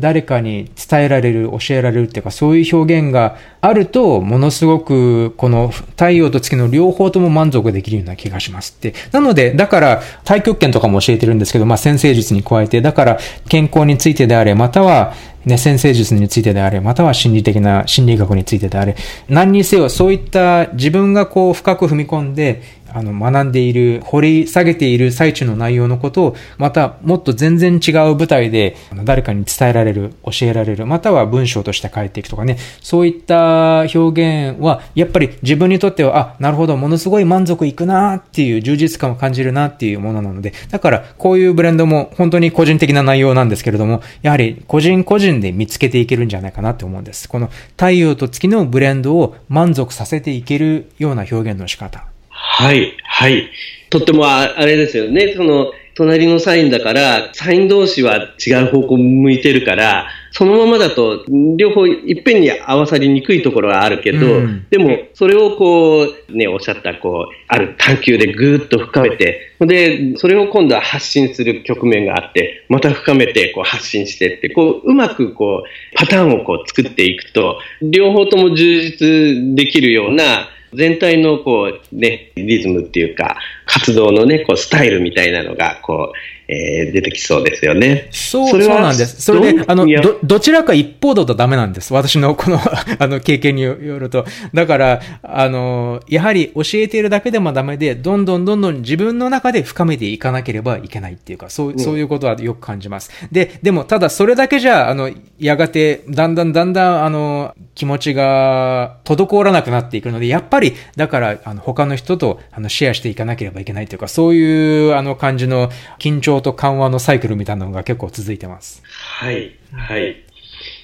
誰かに伝えられる、教えられるっていうか、そういう表現があると、ものすごく、この太陽と月の両方とも満足できるような気がしますって。なので、だから、太極拳とかも教えてるんですけど、まあ、先生術に加えて、だから、健康についてであれ、または、ね、先生術についてであれ、または心理的な心理学についてであれ、何にせよそういった自分がこう深く踏み込んで、あの、学んでいる、掘り下げている最中の内容のことを、またもっと全然違う舞台で誰かに伝えられる、教えられる、または文章として書いていくとかね、そういった表現は、やっぱり自分にとっては、あ、なるほど、ものすごい満足いくなっていう充実感を感じるなっていうものなので、だからこういうブレンドも本当に個人的な内容なんですけれども、やはり個人個人で見つけていけるんじゃないかなって思うんです。この太陽と月のブレンドを満足させていけるような表現の仕方。はい、はい。とってもあれですよね。その、隣のサインだから、サイン同士は違う方向向いてるから、そのままだと、両方いっぺんに合わさりにくいところはあるけど、うん、でも、それをこう、ね、おっしゃった、こう、ある探求でぐーっと深めて、で、それを今度は発信する局面があって、また深めて、こう、発信してって、こう、うまくこう、パターンをこう、作っていくと、両方とも充実できるような、全体のこうね、リズムっていうか、活動のね、こうスタイルみたいなのが、こう、えー、出てきそうですよね。そう、そそうなんです。それで、あの、ど、どちらか一方だとダメなんです。私のこの あの、経験によると。だから、あの、やはり教えているだけでもダメで、どんどんどんどん自分の中で深めていかなければいけないっていうか、そう、そういうことはよく感じます。で、でも、ただそれだけじゃ、あの、やがて、だんだんだんだん、あの、気持ちが滞らなくなっていくので、やっぱり、だから、あの、他の人と、あの、シェアしていかなければいけないというか、そういう、あの、感じの緊張と緩和のサイクルみたいなのが結構続いてます。はい。はい。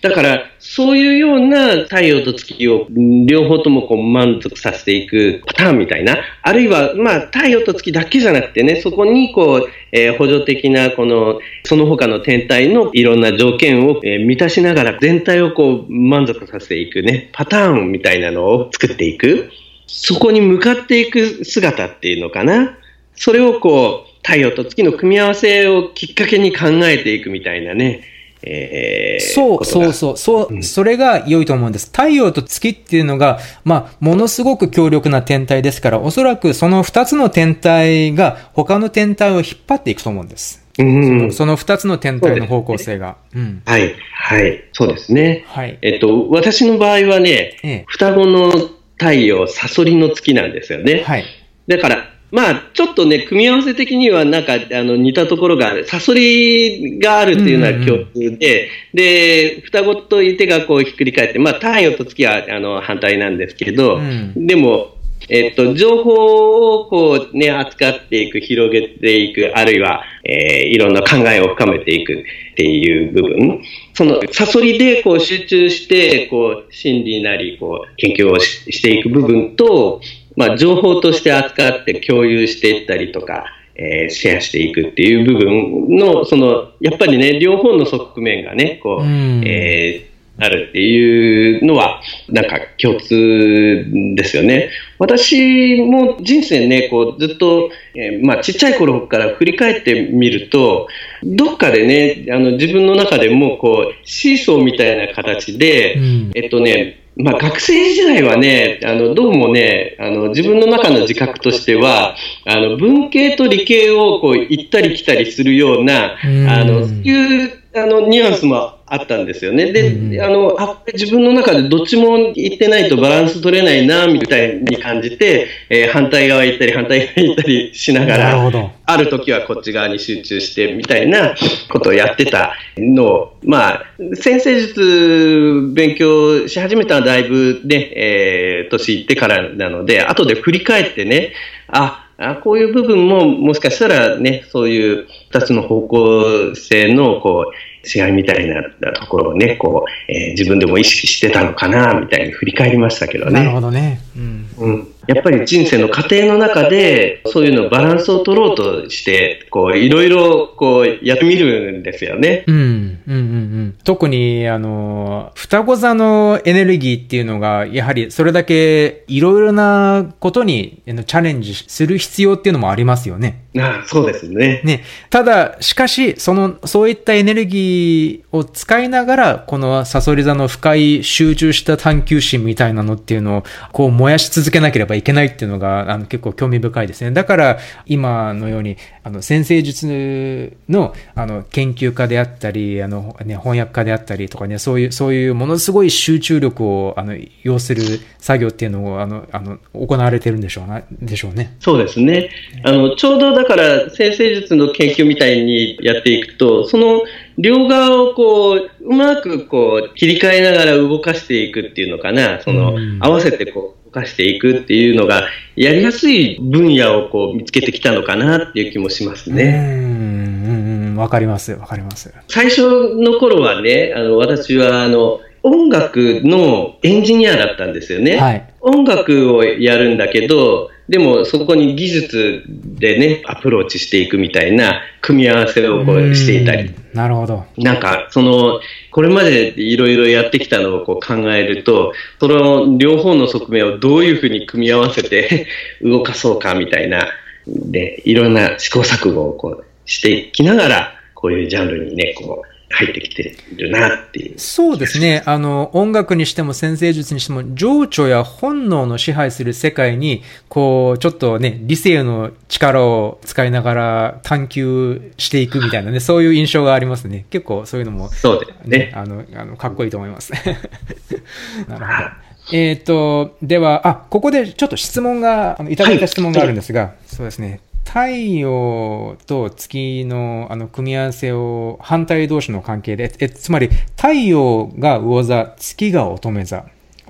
だから、そういうような太陽と月を両方ともこう満足させていくパターンみたいな、あるいは、まあ、太陽と月だけじゃなくてね、そこにこう、えー、補助的なこの、その他の天体のいろんな条件を、えー、満たしながら全体をこう満足させていくね、パターンみたいなのを作っていく。そこに向かっていく姿っていうのかな。それをこう、太陽と月の組み合わせをきっかけに考えていくみたいなね。えー、そう、そうそう、そう、うん、それが良いと思うんです。太陽と月っていうのが、まあ、ものすごく強力な天体ですから、おそらくその二つの天体が他の天体を引っ張っていくと思うんです。うん、その二つの天体の方向性が、ねうん。はい、はい、そうですね。はい。えっと、私の場合はね、ええ、双子の太陽、サソリの月なんですよね。はい。だから、まあ、ちょっとね、組み合わせ的にはなんか、あの、似たところがある。サソリがあるっていうのは共通で、で、双子といてがこうひっくり返って、まあ、太陽と月は、あの、反対なんですけど、うん、でも、えっと、情報をこうね、扱っていく、広げていく、あるいは、えー、いろんな考えを深めていくっていう部分。その、サソリでこう集中して、こう、心理なり、こう、研究をしていく部分と、まあ、情報として扱って共有していったりとか、えー、シェアしていくっていう部分の、その、やっぱりね、両方の側面がね、こう、うえー、なるっていうのは、なんか共通ですよね。私も人生ね、こうずっと、えー、まあちっちゃい頃から振り返ってみると、どっかでね、あの自分の中でもこう、シーソーみたいな形で、うん、えっとね、まあ、学生時代はね、あの、どうもね、あの、自分の中の自覚としては、あの、文系と理系をこう、行ったり来たりするような、あの、そういう、あの、ニュアンスもあったんですよね。で、あの、あ、自分の中でどっちも行ってないとバランス取れないな、みたいに感じて、えー、反対側行ったり反対側行ったりしながら、ある時はこっち側に集中して、みたいなことをやってたのを、まあ、先生術勉強し始めたのはだいぶね、えー、年いってからなので、後で振り返ってね、あ、あこういう部分ももしかしたらね、そういう二つの方向性のこう違いみたいなところをね、こう、えー、自分でも意識してたのかな、みたいに振り返りましたけどね。なるほどね。うん。うん、やっぱり人生の過程の中で、そういうのバランスを取ろうとして、こう、いろいろ、こう、やってみるんですよね。うん。うん。うん。うん。特に、あの、双子座のエネルギーっていうのが、やはりそれだけいろいろなことにチャレンジする必要っていうのもありますよね。ああそうですね。ね。ただ、しかし、その、そういったエネルギーを使いながら、このサソリ座の深い集中した探求心みたいなのっていうのを、こう燃やし続けなければいけないっていうのが、あの、結構興味深いですね。だから、今のように、あの、先生術の、あの、研究家であったり、あの、ね、翻訳家であったりとかね、そういう、そういうものすごい集中力を、あの、要する作業っていうのを、あの、あの、行われてるんでしょうな、でしょうね。そうですね。あの、ちょうどだから先生術の研究みたいにやっていくと、その両側をこう、うまくこう、切り替えながら動かしていくっていうのかな、その、合わせてこう、動かしていくっていうのが、やりやすい分野をこう、見つけてきたのかなっていう気もしますね。うん、わかります、わかります。最初の頃はね、あの、私はあの、音楽のエンジニアだったんですよね。はい、音楽をやるんだけど、でもそこに技術でね、アプローチしていくみたいな組み合わせをこうしていたり。なるほど。なんか、その、これまでいろいろやってきたのをこう考えると、その両方の側面をどういうふうに組み合わせて 動かそうかみたいな、で、いろんな試行錯誤をこうしていきながら、こういうジャンルにね、こう、入ってきてるなっていう。そうですね。あの、音楽にしても先生術にしても、情緒や本能の支配する世界に、こう、ちょっとね、理性の力を使いながら探求していくみたいなね、そういう印象がありますね。結構そういうのも、そうですね。あの、あの、かっこいいと思います。なるほど。えっ、ー、と、では、あ、ここでちょっと質問が、あのいただいた質問があるんですが、はい、そうですね。太陽と月のあの組み合わせを反対同士の関係で、えつまり太陽が魚座、月が乙女座。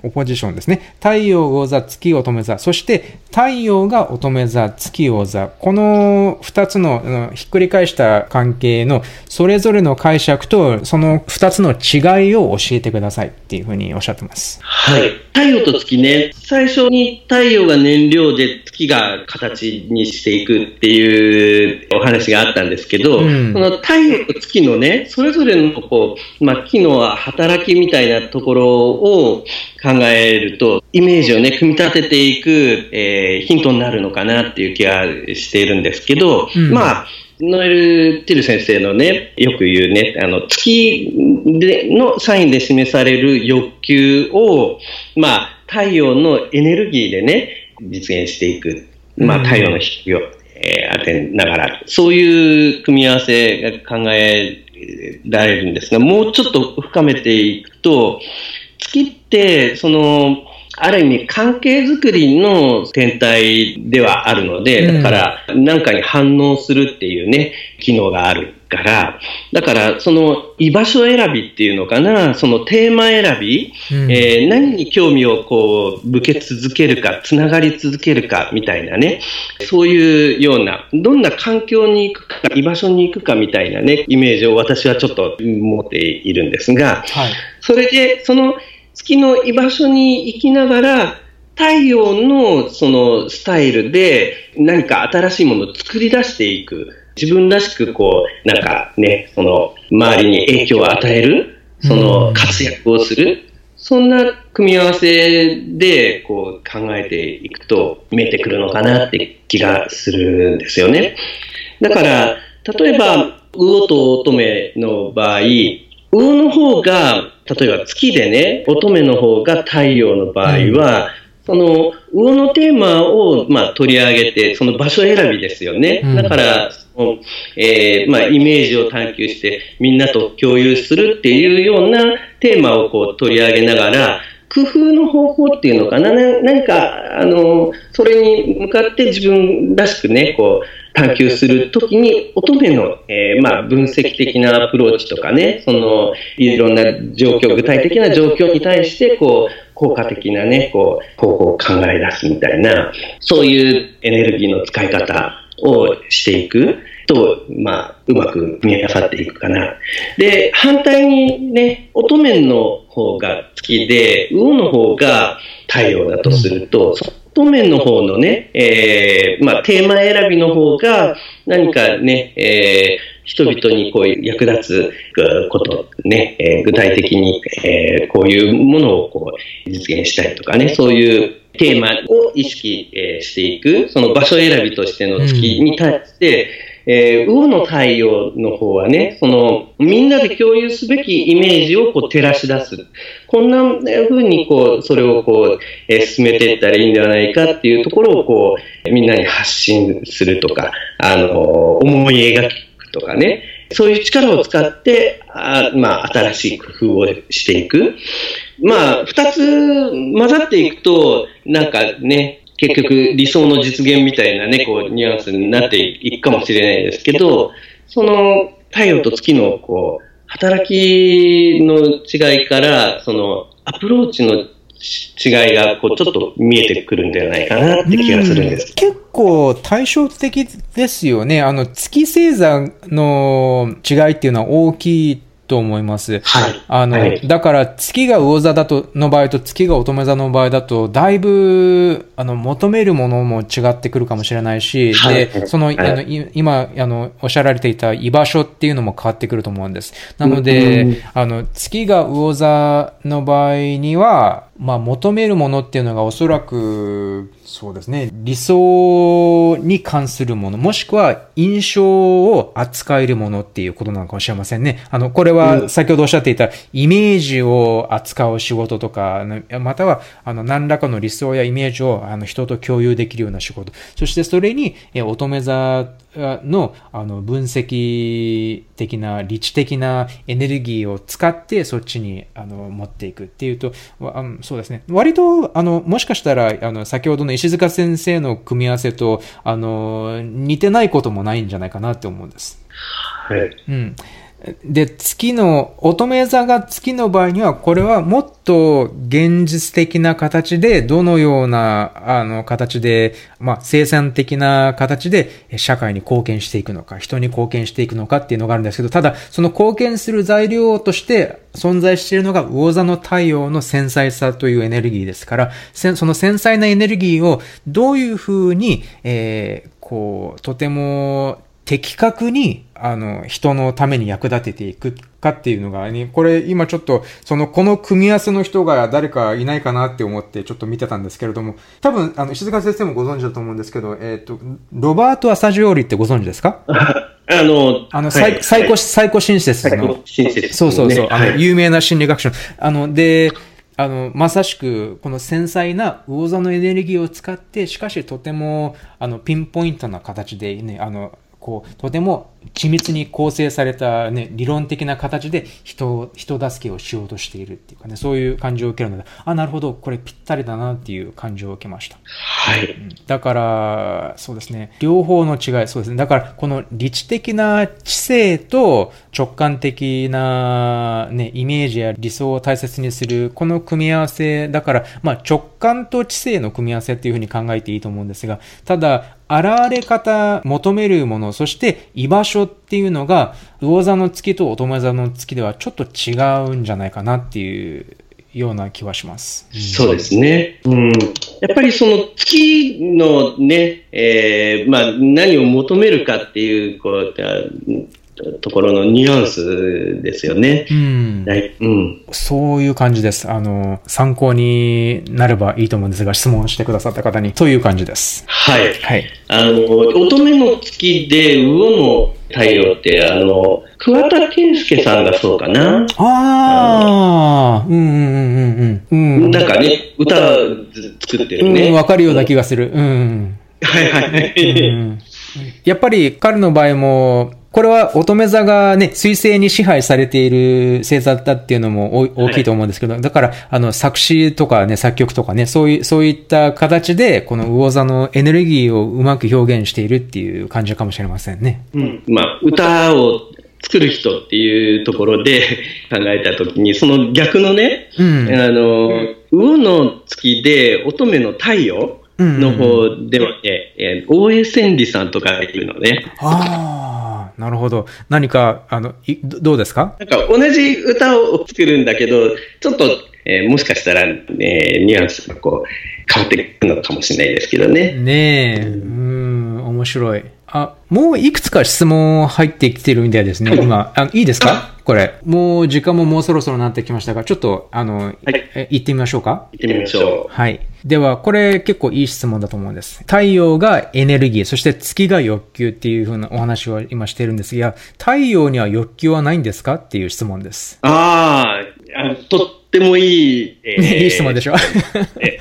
オポジションですね。太陽魚座、月乙女座。そして太陽が乙女座、月魚座。この二つのひっくり返した関係のそれぞれの解釈とその二つの違いを教えてくださいっていうふうにおっしゃってます。はい。太陽と月ね、最初に太陽が燃料で月が形にしていくっていうお話があったんですけど、うん、その太陽と月のね、それぞれのこう、まあ、木の働きみたいなところを考えると、イメージをね、組み立てていく、えー、ヒントになるのかなっていう気がしているんですけど、うん、まあ、ノエル・ティル先生のね、よく言うね、あの、月でのサインで示される欲求を、まあ、太陽のエネルギーでね、実現していく。まあ、太陽の引きを、えー、当てながら、そういう組み合わせが考えられるんですが、もうちょっと深めていくと、月って、その、ある意味関係づくりの天体ではあるので、だから何かに反応するっていうね、機能があるから、だからその居場所選びっていうのかな、そのテーマ選び、うん、えー、何に興味をこう、向け続けるか、つながり続けるかみたいなね、そういうような、どんな環境に行くか、居場所に行くかみたいなね、イメージを私はちょっと持っているんですが、はい、それで、その月の居場所に行きながら、太陽のそのスタイルで何か新しいものを作り出していく。自分らしくこう、なんかね、その周りに影響を与える。その活躍をする。そんな組み合わせでこう考えていくと見えてくるのかなって気がするんですよね。だから、例えば、魚と乙女の場合、魚の方が、例えば月でね、乙女の方が太陽の場合は、その、魚のテーマを、まあ、取り上げて、その場所選びですよね。だから、えー、まあ、イメージを探求してみんなと共有するっていうようなテーマをこう取り上げながら、工夫の方法っていうのかな、何か、あの、それに向かって自分らしくね、こう、探求するときに、乙女の、えー、まあ、分析的なアプローチとかね、その、いろんな状況、具体的な状況に対して、こう、効果的なね、こう、方法を考え出すみたいな、そういうエネルギーの使い方をしていく。と、まあ、うまく見えなさっていくかな。で、反対にね、乙女の方が月で、魚の方が太陽だとすると、当面の方のね、えー、まあ、テーマ選びの方が、何かね、えー、人々にこう役立つこと、ね、えー、具体的に、えー、こういうものをこう実現したいとかね、そういうテーマを意識、え、していく、その場所選びとしての月に対して、えー、魚の太陽の方はね、その、みんなで共有すべきイメージをこう照らし出す。こんな風にこう、それをこう、えー、進めていったらいいんではないかっていうところをこう、みんなに発信するとか、あの、思い描くとかね、そういう力を使って、あまあ、新しい工夫をしていく。まあ、二つ混ざっていくと、なんかね、結局理想の実現みたいなね、こう、ニュアンスになっていくかもしれないですけど、その太陽と月の、こう、働きの違いから、その、アプローチの違いがこうちょっと見えてくるんではないかなって気がするんです。結構対照的ですよね。あの、月星座の違いっていうのは大きいと思います。はい。あの、はい、だから月が魚座だと、の場合と月が乙女座の場合だと、だいぶ、あの、求めるものも違ってくるかもしれないし、はい、で、その、はい、あの、今、あの、おっしゃられていた居場所っていうのも変わってくると思うんです。なので、うん、あの、月が魚座の場合には、まあ、求めるものっていうのがおそらく、そうですね、理想に関するもの、もしくは印象を扱えるものっていうことなのかもしれませんね。あの、これは先ほどおっしゃっていたイメージを扱う仕事とか、または、あの、何らかの理想やイメージを、あの、人と共有できるような仕事。そしてそれに、え、乙女座のあの分析的な、理知的なエネルギーを使ってそっちにあの持っていくっていうと、あそうですね。割と、あの、もしかしたら、あの、先ほどの石塚先生の組み合わせと、あの、似てないこともないんじゃないかなって思うんです。はい。うん。で、月の、乙女座が月の場合には、これはもっと現実的な形で、どのような、あの、形で、まあ、生産的な形で、社会に貢献していくのか、人に貢献していくのかっていうのがあるんですけど、ただ、その貢献する材料として存在しているのが、魚座の太陽の繊細さというエネルギーですから、その繊細なエネルギーをどういうふうに、えー、こう、とても的確に、あの、人のために役立てていくかっていうのが、ね、これ今ちょっと、その、この組み合わせの人が誰かいないかなって思ってちょっと見てたんですけれども、多分、あの、石塚先生もご存知だと思うんですけど、えっ、ー、と、ロバート・アサジオーリってご存知ですか？あの、あの、サイ、サイコ、サイコシンセスの。シンセス、そうそうそう、あの、有名な心理学者。あの、で、あの、まさしく、この繊細な魚座のエネルギーを使って、しかしとても、あの、ピンポイントな形でね、あの、こう、とても緻密に構成されたね、理論的な形で人、人助けをしようとしているっていうかね、そういう感情を受けるので、あ、なるほど、これぴったりだなっていう感情を受けました。はい。だから、そうですね、両方の違い、そうですね。だから、この理知的な知性と直感的なね、イメージや理想を大切にする、この組み合わせ、だから、まあ直感と知性の組み合わせっていうふうに考えていいと思うんですが、ただ、現れ方、求めるもの、そして居場所っていうのが、魚座の月と乙女座の月ではちょっと違うんじゃないかなっていうような気はします。そうですね。うん。やっぱりその月のね、えー、まあ何を求めるかっていう、こう、ところのニュアンスですよね。うん。うん。そういう感じです。あの、参考になればいいと思うんですが、質問してくださった方に、という感じです。はい。はい。あの、乙女の月で魚の太陽って、あの、桑田佳祐さんがそうかな。ああ、うんうんうんうんうん。なんかね、歌作ってるうん、ね。わかるような気がする。うん。はいはいはい。うんやっぱり彼の場合も、これは乙女座がね、水星に支配されている星座だっていうのも大大きいと思うんですけど、だから、あの、作詞とかね、作曲とかね、そういう、そういった形で、この魚座のエネルギーをうまく表現しているっていう感じかもしれませんね。うんまあ、歌を作る人っていうところで 考えたときに、その逆のね、うん。あの、魚の月で乙女の太陽の方ではね、えー大江千里さんとかいるのね。ああ、なるほど。何か、あの、いどどうですか？なんか同じ歌を作るんだけど、ちょっと、えーもしかしたら、ね、ニュアンスがこう変わってくるのかもしれないですけどね。ねえ、うん、面白い。あ、もういくつか質問入ってきてるみたいですね、今。あいいですか？これ。もう時間ももうそろそろなってきましたが、ちょっと、あの、え行ってみましょうか？行ってみましょはい。では、これ結構いい質問だと思うんです。太陽がエネルギー、そして月が欲求っていうふうなお話を今してるんですが、太陽には欲求はないんですかっていう質問です。う。あーあ、とってもいい、えー いい質問でしょ？え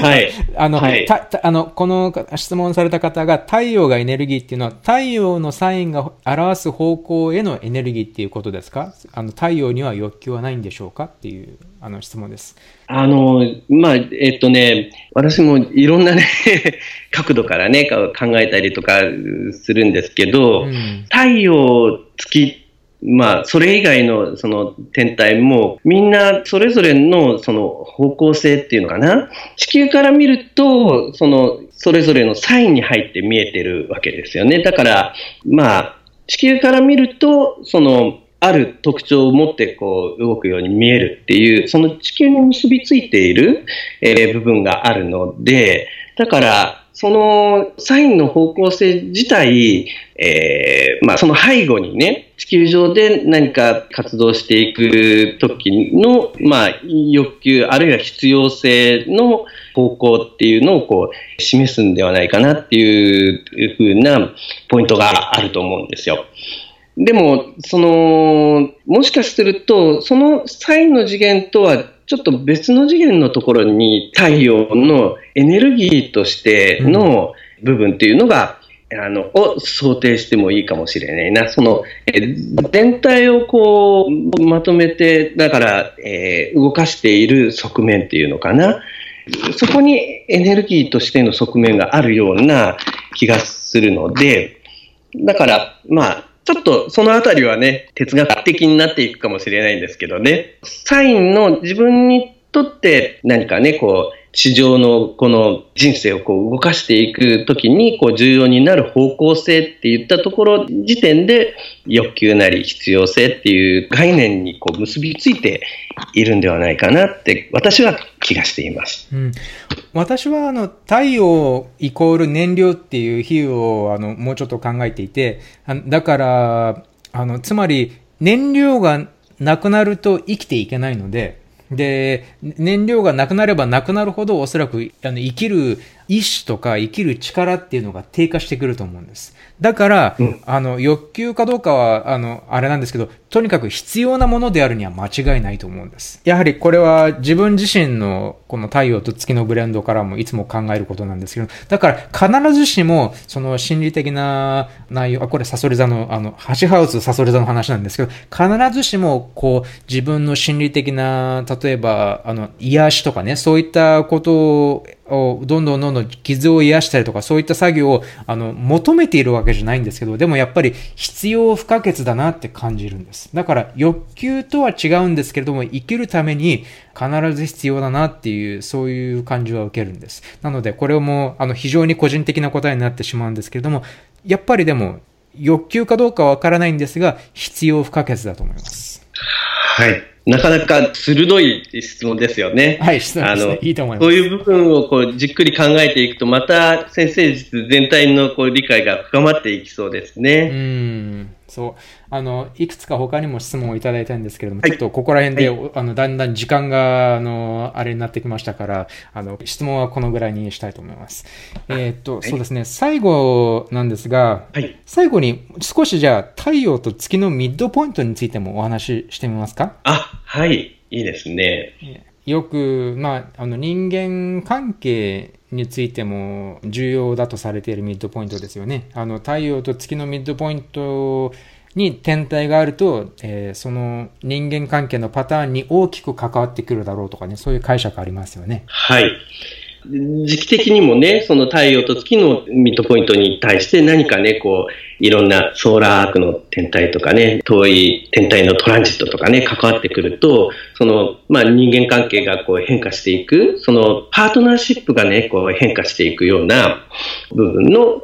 はい。あの、はいたたあの、この質問された方が、太陽がエネルギーっていうのは、太陽のサインが表す方向へのエネルギーっていうことですか？あの、太陽には欲求はないんでしょうか？っていう、あの、質問です。あの、まあ、えっとね、私もいろんなね、角度からね、か考えたりとかするんですけど、うん太陽、月、まあ、それ以外のその天体も、みんなそれぞれのその方向性っていうのかな？地球から見ると、その、それぞれのサインに入って見えてるわけですよね。だから、まあ、地球から見ると、その、ある特徴を持ってこう動くように見えるっていう、その地球に結びついている、えー部分があるので、だから、そのサインの方向性自体、えーまあその背後にね、地球上で何か活動していく時の、まあ欲求、あるいは必要性の方向っていうのをこう示すんではないかなっていうふうなポイントがあると思うんですよ。でも、その、もしかすると、そのサインの次元とはちょっと別の次元のところに太陽のエネルギーとしての部分っていうのが、あの、を想定してもいいかもしれないな。その、え全体をこう、まとめて、だから、えー動かしている側面っていうのかな。そこにエネルギーとしての側面があるような気がするので、だから、まあ、ちょっとそのあたりはね、哲学的になっていくかもしれないんですけどね、サインの自分にとって何かね、こう、地上のこの人生をこう動かしていくときにこう重要になる方向性っていったところ時点で欲求なり必要性っていう概念にこう結びついているんではないかなって私は気がしています。うん、私はあの太陽イコール燃料っていう比喩をあのもうちょっと考えていて、あだからあのつまり燃料がなくなると生きていけないので、で、燃料がなくなればなくなるほどおそらくあの生きる意志とか生きる力っていうのが低下してくると思うんです。だから、うんあの、欲求かどうかは、あの、あれなんですけど、とにかく必要なものであるには間違いないと思うんです。やはりこれは自分自身のこの太陽と月のブレンドからもいつも考えることなんですけど、だから必ずしもその心理的な内容、あ、これサソリ座の、あの、ハシハウスサソリ座の話なんですけど、必ずしもこう自分の心理的な、例えば、あの、癒しとかね、そういったことをどんどんどんどん傷を癒したりとかそういった作業をあの求めている。わけじゃないんですけどでもやっぱり必要不可欠だなって感じるんです。だから欲求とは違うんですけれども生きるために必ず必要だなっていうそういう感じは受けるんです。なのでこれもあの非常に個人的な答えになってしまうんですけれどもやっぱりでも欲求かどうかはわからないんですが必要不可欠だと思います。はい。なかなか鋭い質問ですよね。はい質問ですねあのいいと思いますそういう部分をこうじっくり考えていくと、また先生術全体のこう理解が深まっていきそうですうね。んそう。あの、いくつか他にも質問をいただいたんですけれども、はい、ちょっとここら辺で、はい、あの、だんだん時間が、あの、あれになってきましたから、あの、質問はこのぐらいにしたいと思います。えー、っと、そうですね、最後なんですが、最後に少しじゃあ、太陽と月のミッドポイントについてもお話ししてみますか？あ、はい。いいですね。よく、まあ、あの人間関係についても重要だとされているミッドポイントですよね。あの太陽と月のミッドポイントに天体があると、えー、その人間関係のパターンに大きく関わってくるだろうとかね、そういう解釈ありますよね。はい。時期的にもね、その太陽と月のミッドポイントに対して何かね、こう、いろんなソーラーアークの天体とかね、遠い天体のトランジットとかね、関わってくると、その、まあ人間関係がこう変化していく、そのパートナーシップがね、こう変化していくような部分の、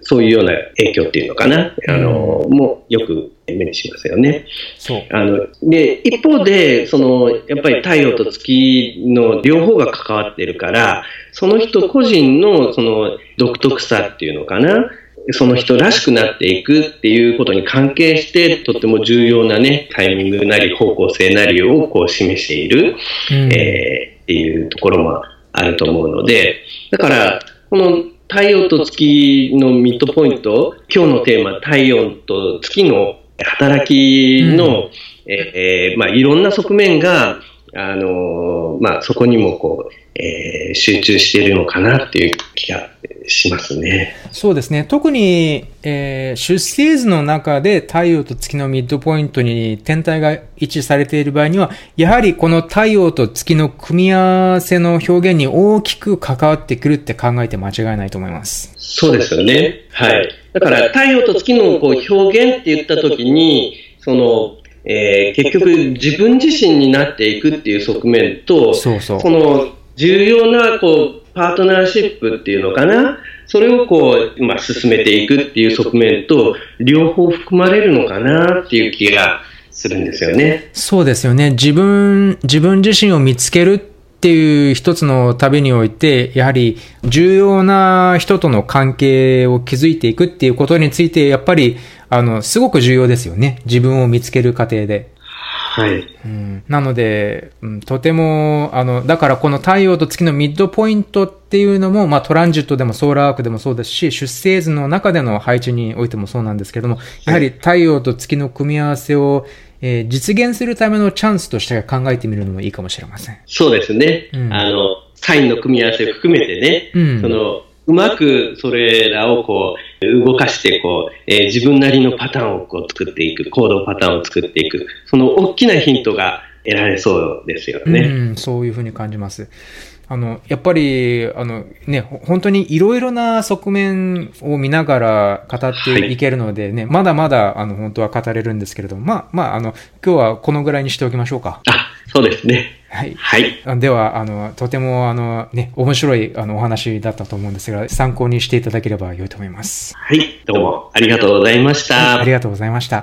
そういうような影響っていうのかな、あの、もよく目にしますよね。そう。あの、で、一方で、その、やっぱり太陽と月の両方が関わってるから、その人個人のその独特さっていうのかな、その人らしくなっていくっていうことに関係して、とっても重要なね、タイミングなり方向性なりをこう示している、うん、えー、っていうところもあると思うので、だから、この太陽と月のミッドポイント、今日のテーマ、太陽と月の働きの、うん、えー、まあ、いろんな側面が、あのまあ、そこにもこう、えー、集中しているのかなっていう気がしますね。そうですね。特に、えー、出生図の中で太陽と月のミッドポイントに天体が位置されている場合には、やはりこの太陽と月の組み合わせの表現に大きく関わってくるって考えて間違いないと思います。そうですよね。はい。だから太陽と月のこう表現って言ったときに、その、えー、結局自分自身になっていくっていう側面と、そうそうその重要なこうパートナーシップっていうのかな、それをこう、まあ、進めていくっていう側面と、両方含まれるのかなっていう気がするんですよね。そうですよね。自分、自分自身を見つけるっていう一つの旅において、やはり重要な人との関係を築いていくっていうことについて、やっぱり、あの、すごく重要ですよね。自分を見つける過程で。はい。うん、なので、うん、とても、あの、だからこの太陽と月のミッドポイントっていうのも、まあトランジットでもソーラーアークでもそうですし、出生図の中での配置においてもそうなんですけれども、やはり太陽と月の組み合わせを、えー、実現するためのチャンスとして考えてみるのもいいかもしれません。そうですね。うん、あの、サインの組み合わせを含めてね、うん、その、うまくそれらをこう動かしてこう、えー、自分なりのパターンをこう作っていく、行動パターンを作っていく、その大きなヒントが得られそうですよね。うん、そういうふうに感じます。あの、やっぱり、あのね、本当にいろいろな側面を見ながら語っていけるのでね、はい、まだまだ、あの、本当は語れるんですけれども、まあ、まあ、あの、今日はこのぐらいにしておきましょうか。あ、そうですね。はい。はい。では、あの、とても、あの、ね、面白い、あの、お話だったと思うんですが、参考にしていただければ良いと思います。はい。どうも、ありがとうございました。ありがとうございました。